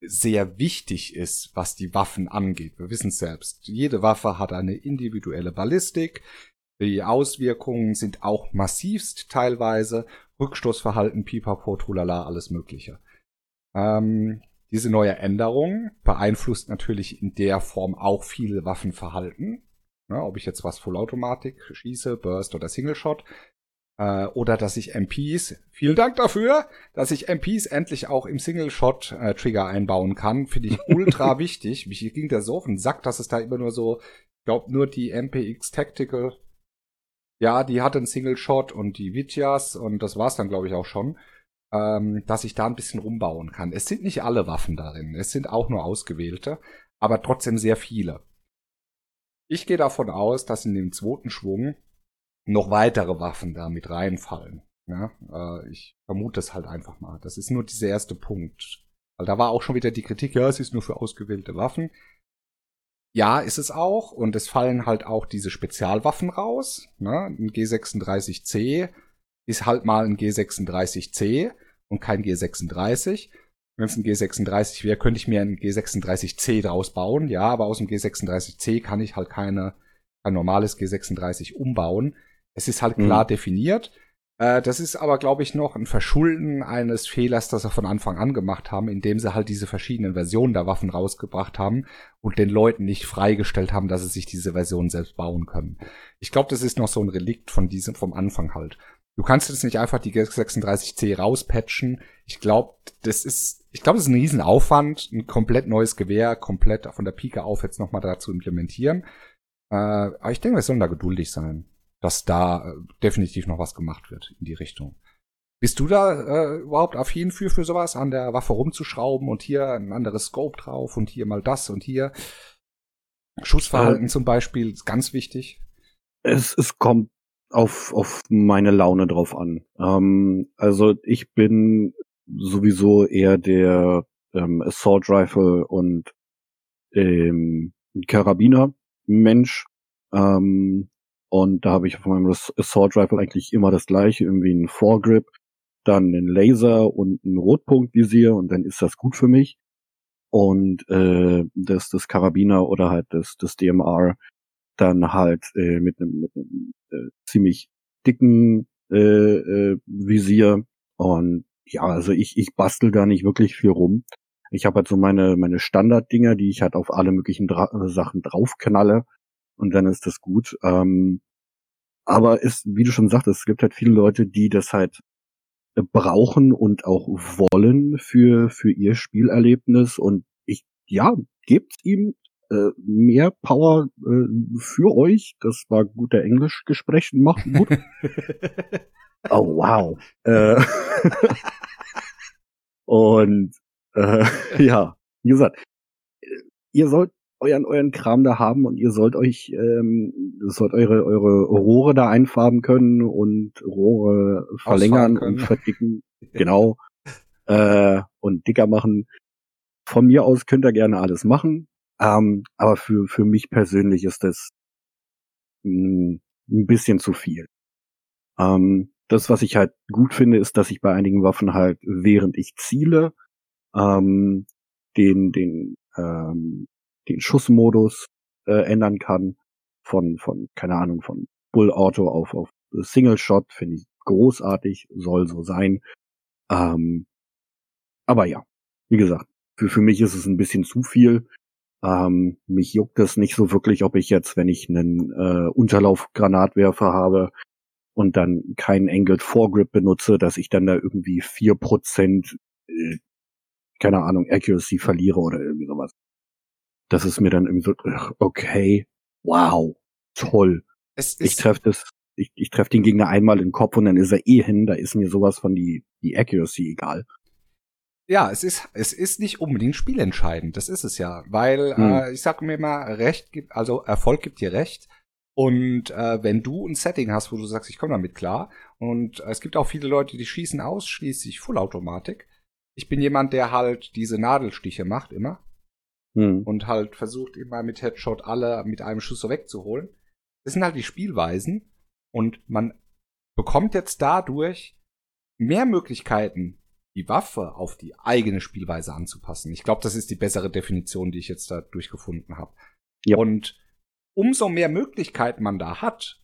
sehr wichtig ist, was die Waffen angeht. Wir wissen selbst, jede Waffe hat eine individuelle Ballistik. Die Auswirkungen sind auch massivst teilweise. Rückstoßverhalten, Pipapo, Trulala, alles Mögliche. Ähm, diese neue Änderung beeinflusst natürlich in der Form auch viele Waffenverhalten. Ja, ob ich jetzt was Vollautomatik schieße, Burst oder Single Shot, äh, oder dass ich MPs, vielen Dank dafür, dass ich MPs endlich auch im Single-Shot-Trigger äh, einbauen kann, finde ich ultra wichtig. Mich ging da so auf den Sack, dass es da immer nur so, ich glaube nur die MPX Tactical, ja, die hat einen Single-Shot und die Vityas und das war's dann, glaube ich, auch schon. Ähm, dass ich da ein bisschen rumbauen kann. Es sind nicht alle Waffen darin, es sind auch nur ausgewählte, aber trotzdem sehr viele. Ich gehe davon aus, dass in dem zweiten Schwung noch weitere Waffen da mit reinfallen. Ja, äh, ich vermute es halt einfach mal. Das ist nur dieser erste Punkt. Weil da war auch schon wieder die Kritik, ja, es ist nur für ausgewählte Waffen. Ja, ist es auch. Und es fallen halt auch diese Spezialwaffen raus. Ne? Ein G36C ist halt mal ein G36C und kein G36. Wenn es ein G36 wäre, könnte ich mir ein G36C draus bauen. Ja, aber aus dem G36C kann ich halt keine, ein normales G36 umbauen. Es ist halt klar mhm. definiert. Äh, das ist aber, glaube ich, noch ein Verschulden eines Fehlers, das sie von Anfang an gemacht haben, indem sie halt diese verschiedenen Versionen der Waffen rausgebracht haben und den Leuten nicht freigestellt haben, dass sie sich diese Version selbst bauen können. Ich glaube, das ist noch so ein Relikt von diesem, vom Anfang halt. Du kannst jetzt nicht einfach die 36C rauspatchen. Ich glaube, das ist, ich glaube, das ist ein Riesenaufwand, ein komplett neues Gewehr, komplett von der Pike auf jetzt nochmal dazu implementieren. Äh, aber ich denke, wir sollen da geduldig sein, dass da äh, definitiv noch was gemacht wird in die Richtung. Bist du da äh, überhaupt affin für, für sowas, an der Waffe rumzuschrauben und hier ein anderes Scope drauf und hier mal das und hier? Schussverhalten äh, zum Beispiel ist ganz wichtig.
Es, es kommt auf, auf meine Laune drauf an. Ähm, also ich bin sowieso eher der ähm, Assault Rifle und ähm, Karabiner Mensch. Ähm, und da habe ich auf meinem Assault Rifle eigentlich immer das gleiche, irgendwie ein Foregrip, dann einen Laser und ein Rotpunktvisier und dann ist das gut für mich. Und äh, das, das Karabiner oder halt das, das DMR dann halt äh, mit einem, mit einem äh, ziemlich dicken äh, äh, Visier. Und ja, also ich, ich bastel da nicht wirklich viel rum. Ich habe halt so meine, meine Standarddinger, die ich halt auf alle möglichen Dra Sachen draufknalle und dann ist das gut. Ähm, aber ist, wie du schon sagtest, es gibt halt viele Leute, die das halt brauchen und auch wollen für, für ihr Spielerlebnis und ich, ja, gebt ihm äh, mehr Power äh, für euch. Das war guter Englischgespräch. Macht gut. oh wow. Äh, und äh, ja, wie gesagt, ihr sollt euren euren Kram da haben und ihr sollt euch ähm, sollt eure eure Rohre da einfarben können und Rohre verlängern und verdicken. Genau. Äh, und dicker machen. Von mir aus könnt ihr gerne alles machen. Ähm, aber für, für mich persönlich ist das ein, ein bisschen zu viel. Ähm, das, was ich halt gut finde, ist, dass ich bei einigen Waffen halt, während ich ziele, ähm, den, den, ähm, den Schussmodus äh, ändern kann. Von, von, keine Ahnung, von Bull Auto auf, auf Single Shot, finde ich großartig, soll so sein. Ähm, aber ja, wie gesagt, für, für mich ist es ein bisschen zu viel. Ähm, mich juckt es nicht so wirklich, ob ich jetzt, wenn ich einen äh, Unterlaufgranatwerfer habe und dann keinen Angled Foregrip benutze, dass ich dann da irgendwie vier Prozent, äh, keine Ahnung, Accuracy verliere oder irgendwie sowas. Das ist mir dann irgendwie so, okay, wow, toll. ich treffe das, ich, ich treffe den Gegner einmal in den Kopf und dann ist er eh hin, da ist mir sowas von die, die Accuracy egal.
Ja, es ist, es ist nicht unbedingt spielentscheidend. Das ist es ja. Weil, hm. äh, ich sag mir mal, Recht gibt, also Erfolg gibt dir Recht. Und äh, wenn du ein Setting hast, wo du sagst, ich komme damit klar, und äh, es gibt auch viele Leute, die schießen ausschließlich Vollautomatik. Ich bin jemand, der halt diese Nadelstiche macht immer. Hm. Und halt versucht immer mit Headshot alle mit einem Schuss so wegzuholen. Das sind halt die Spielweisen. Und man bekommt jetzt dadurch mehr Möglichkeiten, die Waffe auf die eigene Spielweise anzupassen. Ich glaube, das ist die bessere Definition, die ich jetzt da durchgefunden habe. Ja. Und umso mehr Möglichkeiten man da hat,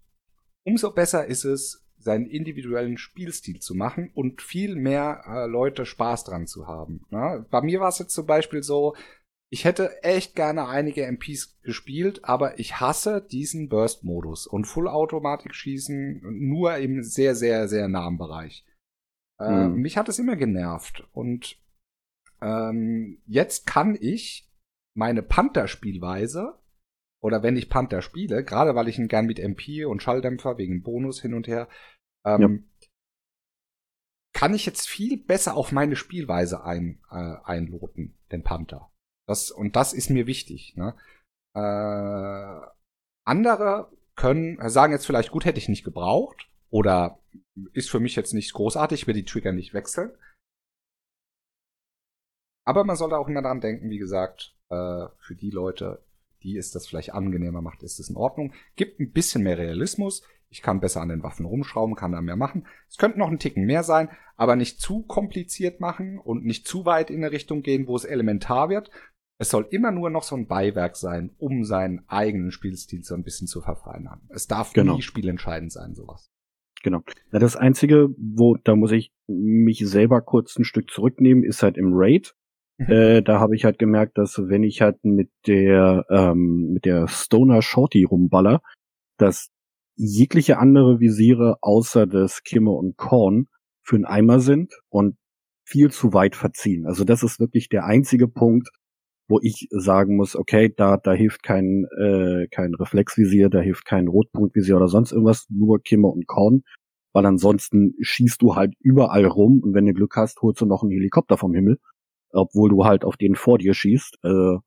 umso besser ist es, seinen individuellen Spielstil zu machen und viel mehr äh, Leute Spaß dran zu haben. Ne? Bei mir war es jetzt zum Beispiel so, ich hätte echt gerne einige MPs gespielt, aber ich hasse diesen Burst-Modus und Full-Automatik-Schießen nur im sehr, sehr, sehr nahen Bereich. Äh, mhm. Mich hat es immer genervt. Und ähm, jetzt kann ich meine Panther-Spielweise oder wenn ich Panther spiele, gerade weil ich ihn gern mit MP und Schalldämpfer wegen Bonus hin und her, ähm, ja. kann ich jetzt viel besser auf meine Spielweise ein, äh, einloten, den Panther. Das, und das ist mir wichtig. Ne? Äh, andere können sagen jetzt vielleicht, gut, hätte ich nicht gebraucht, oder ist für mich jetzt nicht großartig, ich will die Trigger nicht wechseln. Aber man sollte auch immer daran denken, wie gesagt, äh, für die Leute, die es das vielleicht angenehmer macht, ist es in Ordnung. Gibt ein bisschen mehr Realismus. Ich kann besser an den Waffen rumschrauben, kann da mehr machen. Es könnte noch ein Ticken mehr sein, aber nicht zu kompliziert machen und nicht zu weit in eine Richtung gehen, wo es elementar wird. Es soll immer nur noch so ein Beiwerk sein, um seinen eigenen Spielstil so ein bisschen zu verfeinern. Es darf genau. nie spielentscheidend sein, sowas.
Genau. Ja, das Einzige, wo, da muss ich mich selber kurz ein Stück zurücknehmen, ist halt im Raid. Mhm. Äh, da habe ich halt gemerkt, dass wenn ich halt mit der ähm, mit der Stoner Shorty rumballer, dass jegliche andere Visiere außer des Kimme und Korn für einen Eimer sind und viel zu weit verziehen. Also das ist wirklich der einzige Punkt, wo ich sagen muss, okay, da, da hilft kein, äh, kein Reflexvisier, da hilft kein Rotpunktvisier oder sonst irgendwas, nur Kimme und Korn, weil ansonsten schießt du halt überall rum und wenn du Glück hast, holst du noch einen Helikopter vom Himmel, obwohl du halt auf den vor dir schießt. Äh,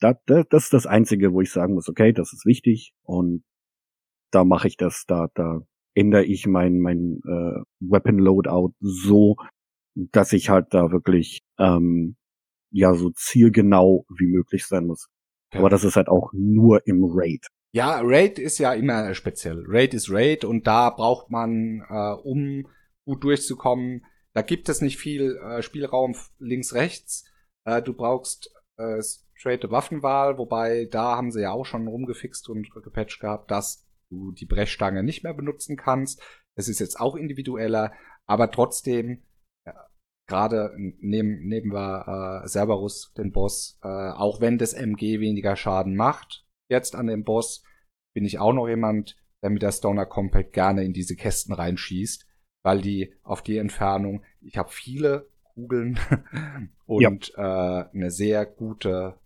da, da, das ist das Einzige, wo ich sagen muss, okay, das ist wichtig und da mache ich das, da, da ändere ich mein, mein äh, Weapon Loadout so, dass ich halt da wirklich ähm, ja so zielgenau wie möglich sein muss. Ja. Aber das ist halt auch nur im Raid.
Ja, Raid ist ja immer speziell. Raid ist Raid und da braucht man, äh, um gut durchzukommen, da gibt es nicht viel äh, Spielraum links, rechts. Äh, du brauchst äh, straight Waffenwahl, wobei da haben sie ja auch schon rumgefixt und gepatcht gehabt, dass du die Brechstange nicht mehr benutzen kannst. Es ist jetzt auch individueller, aber trotzdem gerade nehmen, nehmen wir äh, Cerberus, den Boss, äh, auch wenn das MG weniger Schaden macht, jetzt an dem Boss, bin ich auch noch jemand, der mit der Stoner Compact gerne in diese Kästen reinschießt, weil die auf die Entfernung, ich habe viele Kugeln und ja. äh, eine sehr gute,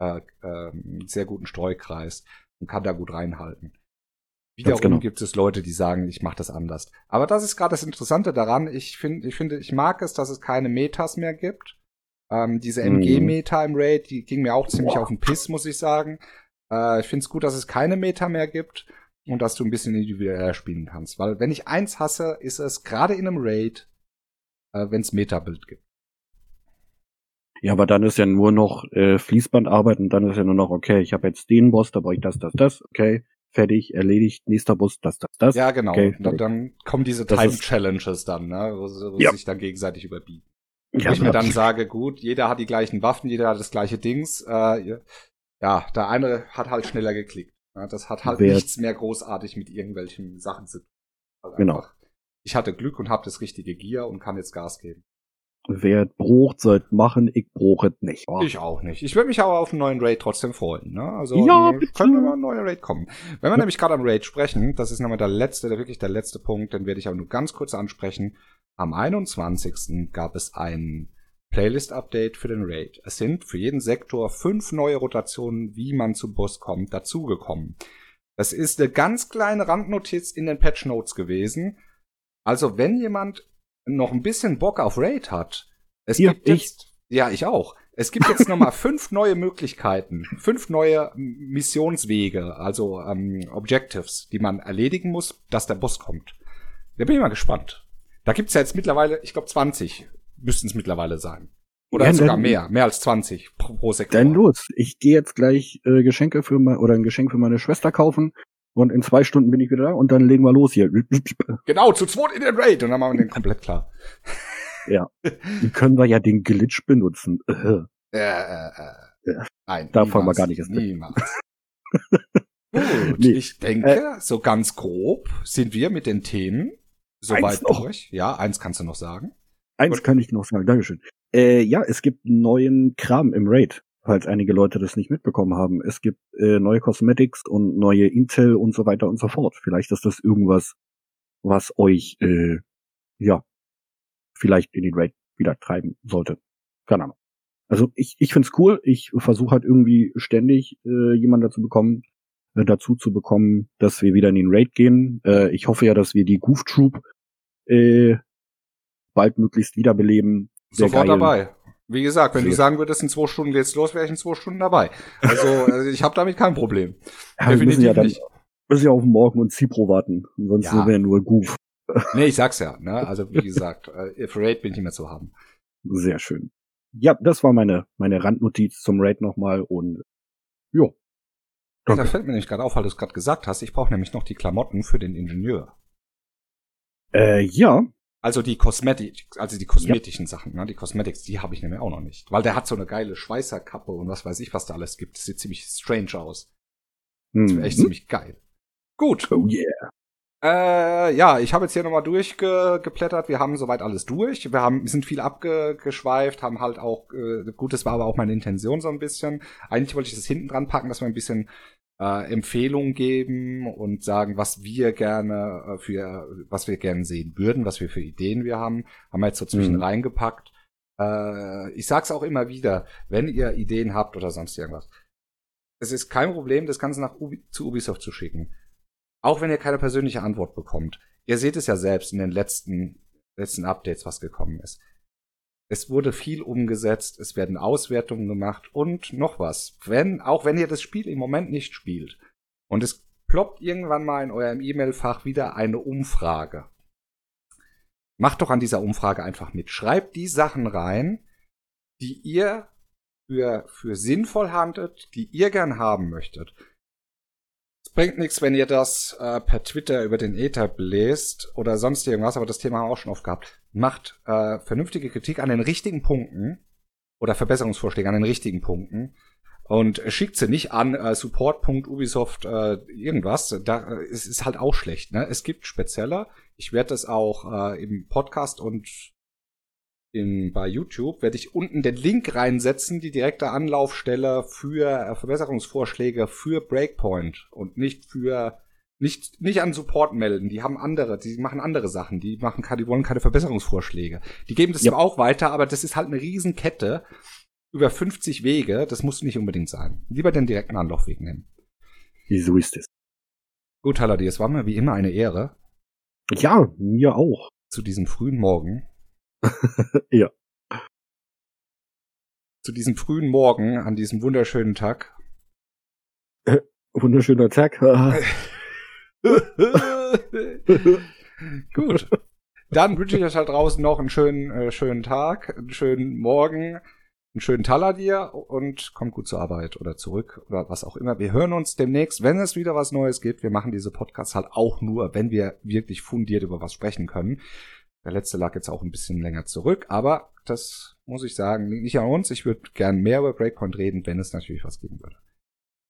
äh, äh, sehr guten Streukreis und kann da gut reinhalten. Wiederum genau. gibt es Leute, die sagen, ich mache das anders. Aber das ist gerade das Interessante daran. Ich finde, ich finde, ich mag es, dass es keine Metas mehr gibt. Ähm, diese MG-Meta mhm. im Raid, die ging mir auch ziemlich Boah. auf den Piss, muss ich sagen. Äh, ich finde es gut, dass es keine Meta mehr gibt und dass du ein bisschen individueller spielen kannst. Weil wenn ich eins hasse, ist es gerade in einem Raid, äh, wenn es Meta-Bild gibt.
Ja, aber dann ist ja nur noch äh, Fließbandarbeit und dann ist ja nur noch, okay, ich habe jetzt den Boss, da brauche ich das, das, das, okay fertig, erledigt, nächster Bus, das, das, das.
Ja, genau. Okay, dann, dann, kommen diese Time-Challenges dann, ne, wo, wo ja. sich dann gegenseitig überbieten. Ja, wo ich mir dann sage, gut, jeder hat die gleichen Waffen, jeder hat das gleiche Dings. Äh, ja, der eine hat halt schneller geklickt. Ja, das hat halt Wer, nichts mehr großartig mit irgendwelchen Sachen zu tun. Also
genau. Einfach,
ich hatte Glück und habe das richtige Gear und kann jetzt Gas geben.
Wer brucht, sollte machen, ich bruche nicht.
Oh. Ich auch nicht. Ich würde mich aber auf einen neuen Raid trotzdem freuen. Ne? Also ja, bitte. können mal ein neuer Raid kommen. Wenn wir ja. nämlich gerade am Raid sprechen, das ist nochmal der letzte, der wirklich der letzte Punkt, den werde ich aber nur ganz kurz ansprechen. Am 21. gab es ein Playlist-Update für den Raid. Es sind für jeden Sektor fünf neue Rotationen, wie man zu Boss kommt, dazugekommen. Das ist eine ganz kleine Randnotiz in den Patch Notes gewesen. Also wenn jemand noch ein bisschen Bock auf Raid hat, es
ja,
gibt jetzt, ja, ich auch. Es gibt jetzt nochmal fünf neue Möglichkeiten, fünf neue Missionswege, also ähm, Objectives, die man erledigen muss, dass der Boss kommt. Da bin ich mal gespannt. Da gibt's ja jetzt mittlerweile, ich glaube 20 müssten es mittlerweile sein. Oder ja, sogar dann, mehr, mehr als 20 pro, pro Sektor.
Dann los. Ich gehe jetzt gleich äh, Geschenke für mein, oder ein Geschenk für meine Schwester kaufen und in zwei Stunden bin ich wieder da und dann legen wir los hier.
Genau, zu zweit in den Raid und dann machen wir den komplett klar.
Ja. Dann können wir ja den Glitch benutzen.
Äh, äh, äh.
Ja. Nein. Da fangen wir gar nicht erst
Niemals. Gut, nee. ich denke, äh, so ganz grob sind wir mit den Themen soweit durch. Ja, eins kannst du noch sagen.
Eins Gut. kann ich noch sagen, Dankeschön. Äh, ja, es gibt neuen Kram im Raid falls einige Leute das nicht mitbekommen haben. Es gibt äh, neue Cosmetics und neue Intel und so weiter und so fort. Vielleicht ist das irgendwas, was euch äh, ja vielleicht in den Raid wieder treiben sollte. Keine Ahnung. Also ich, ich find's cool. Ich versuche halt irgendwie ständig äh, jemanden dazu bekommen, äh, dazu zu bekommen, dass wir wieder in den Raid gehen. Äh, ich hoffe ja, dass wir die Goof Troop äh, bald möglichst wiederbeleben.
Sofort geil. dabei. Wie gesagt, wenn du sagen würdest, in zwei Stunden geht's los, wäre ich in zwei Stunden dabei. Also, also ich habe damit kein Problem.
Ja, Definitiv wir müssen ja dann, nicht. müssen ja auf Morgen und Cipro warten. Sonst ja. wir nur Goof.
Nee, ich sag's ja. Ne? Also wie gesagt, äh, für Raid bin ich nicht mehr zu haben.
Sehr schön. Ja, das war meine, meine Randnotiz zum Raid nochmal und jo.
Da fällt mir nämlich gerade auf, weil du es gerade gesagt hast, ich brauche nämlich noch die Klamotten für den Ingenieur.
Äh, ja,
also die Kosmetik, also die kosmetischen ja. Sachen, ne? die Cosmetics, die habe ich nämlich auch noch nicht. Weil der hat so eine geile Schweißerkappe und was weiß ich, was da alles gibt. Das sieht ziemlich strange aus. Das wäre echt mhm. ziemlich geil. Gut.
Oh yeah.
Äh, ja, ich habe jetzt hier nochmal durchgeplättert. Wir haben soweit alles durch. Wir haben, wir sind viel abgeschweift, haben halt auch, äh, gut, das war aber auch meine Intention so ein bisschen. Eigentlich wollte ich das hinten dran packen, dass wir ein bisschen äh, Empfehlungen geben und sagen, was wir gerne äh, für, was wir gerne sehen würden, was wir für Ideen wir haben. Haben wir jetzt so zwischen mhm. reingepackt. Äh, ich sag's auch immer wieder, wenn ihr Ideen habt oder sonst irgendwas. Es ist kein Problem, das Ganze nach Ubi zu Ubisoft zu schicken. Auch wenn ihr keine persönliche Antwort bekommt. Ihr seht es ja selbst in den letzten, letzten Updates, was gekommen ist. Es wurde viel umgesetzt, es werden Auswertungen gemacht und noch was. Wenn, auch wenn ihr das Spiel im Moment nicht spielt und es ploppt irgendwann mal in eurem E-Mail-Fach wieder eine Umfrage. Macht doch an dieser Umfrage einfach mit. Schreibt die Sachen rein, die ihr für, für sinnvoll handelt, die ihr gern haben möchtet bringt nichts, wenn ihr das äh, per Twitter über den Ether bläst oder sonst irgendwas, aber das Thema haben wir auch schon oft gehabt. Macht äh, vernünftige Kritik an den richtigen Punkten oder Verbesserungsvorschläge an den richtigen Punkten und schickt sie nicht an äh, support.ubisoft äh, irgendwas. Da äh, es ist halt auch schlecht. Ne? Es gibt spezieller. Ich werde das auch äh, im Podcast und in, bei YouTube werde ich unten den Link reinsetzen, die direkte Anlaufstelle für äh, Verbesserungsvorschläge für Breakpoint und nicht für nicht nicht an Support melden. Die haben andere, die machen andere Sachen. Die machen, die wollen keine Verbesserungsvorschläge. Die geben das ja. auch weiter, aber das ist halt eine Riesenkette über 50 Wege. Das muss nicht unbedingt sein. Lieber den direkten Anlaufweg nehmen.
So ist es.
Gut, Haladi, es war mir wie immer eine Ehre.
Ja, mir auch.
Zu diesem frühen Morgen.
ja.
Zu diesem frühen Morgen, an diesem wunderschönen Tag.
Äh, wunderschöner Tag.
Gut. Dann wünsche ich euch halt draußen noch einen schönen, äh, schönen Tag, einen schönen Morgen, einen schönen Taler dir und kommt gut zur Arbeit oder zurück oder was auch immer. Wir hören uns demnächst, wenn es wieder was Neues gibt. Wir machen diese Podcasts halt auch nur, wenn wir wirklich fundiert über was sprechen können. Der letzte lag jetzt auch ein bisschen länger zurück, aber das muss ich sagen, liegt nicht an uns. Ich würde gern mehr über Breakpoint reden, wenn es natürlich was geben würde.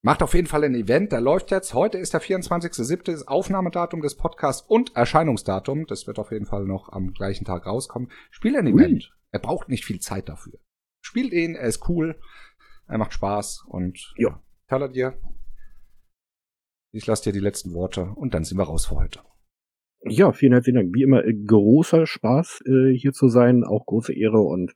Macht auf jeden Fall ein Event, der läuft jetzt. Heute ist der 24.07. Aufnahmedatum des Podcasts und Erscheinungsdatum. Das wird auf jeden Fall noch am gleichen Tag rauskommen. Spiel ein Event. Ui. Er braucht nicht viel Zeit dafür. Spielt ihn, er ist cool, er macht Spaß und ja, Taler dir. Ich lasse dir die letzten Worte und dann sind wir raus für heute.
Ja, vielen herzlichen Dank. Wie immer, äh, großer Spaß äh, hier zu sein, auch große Ehre und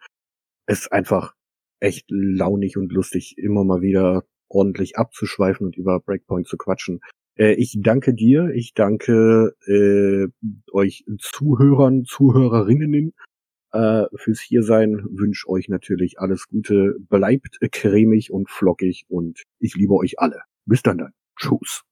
es ist einfach echt launig und lustig, immer mal wieder ordentlich abzuschweifen und über Breakpoint zu quatschen. Äh, ich danke dir, ich danke äh, euch Zuhörern, Zuhörerinnen äh, fürs Hiersein, wünsche euch natürlich alles Gute, bleibt cremig und flockig und ich liebe euch alle. Bis dann dann. Tschüss.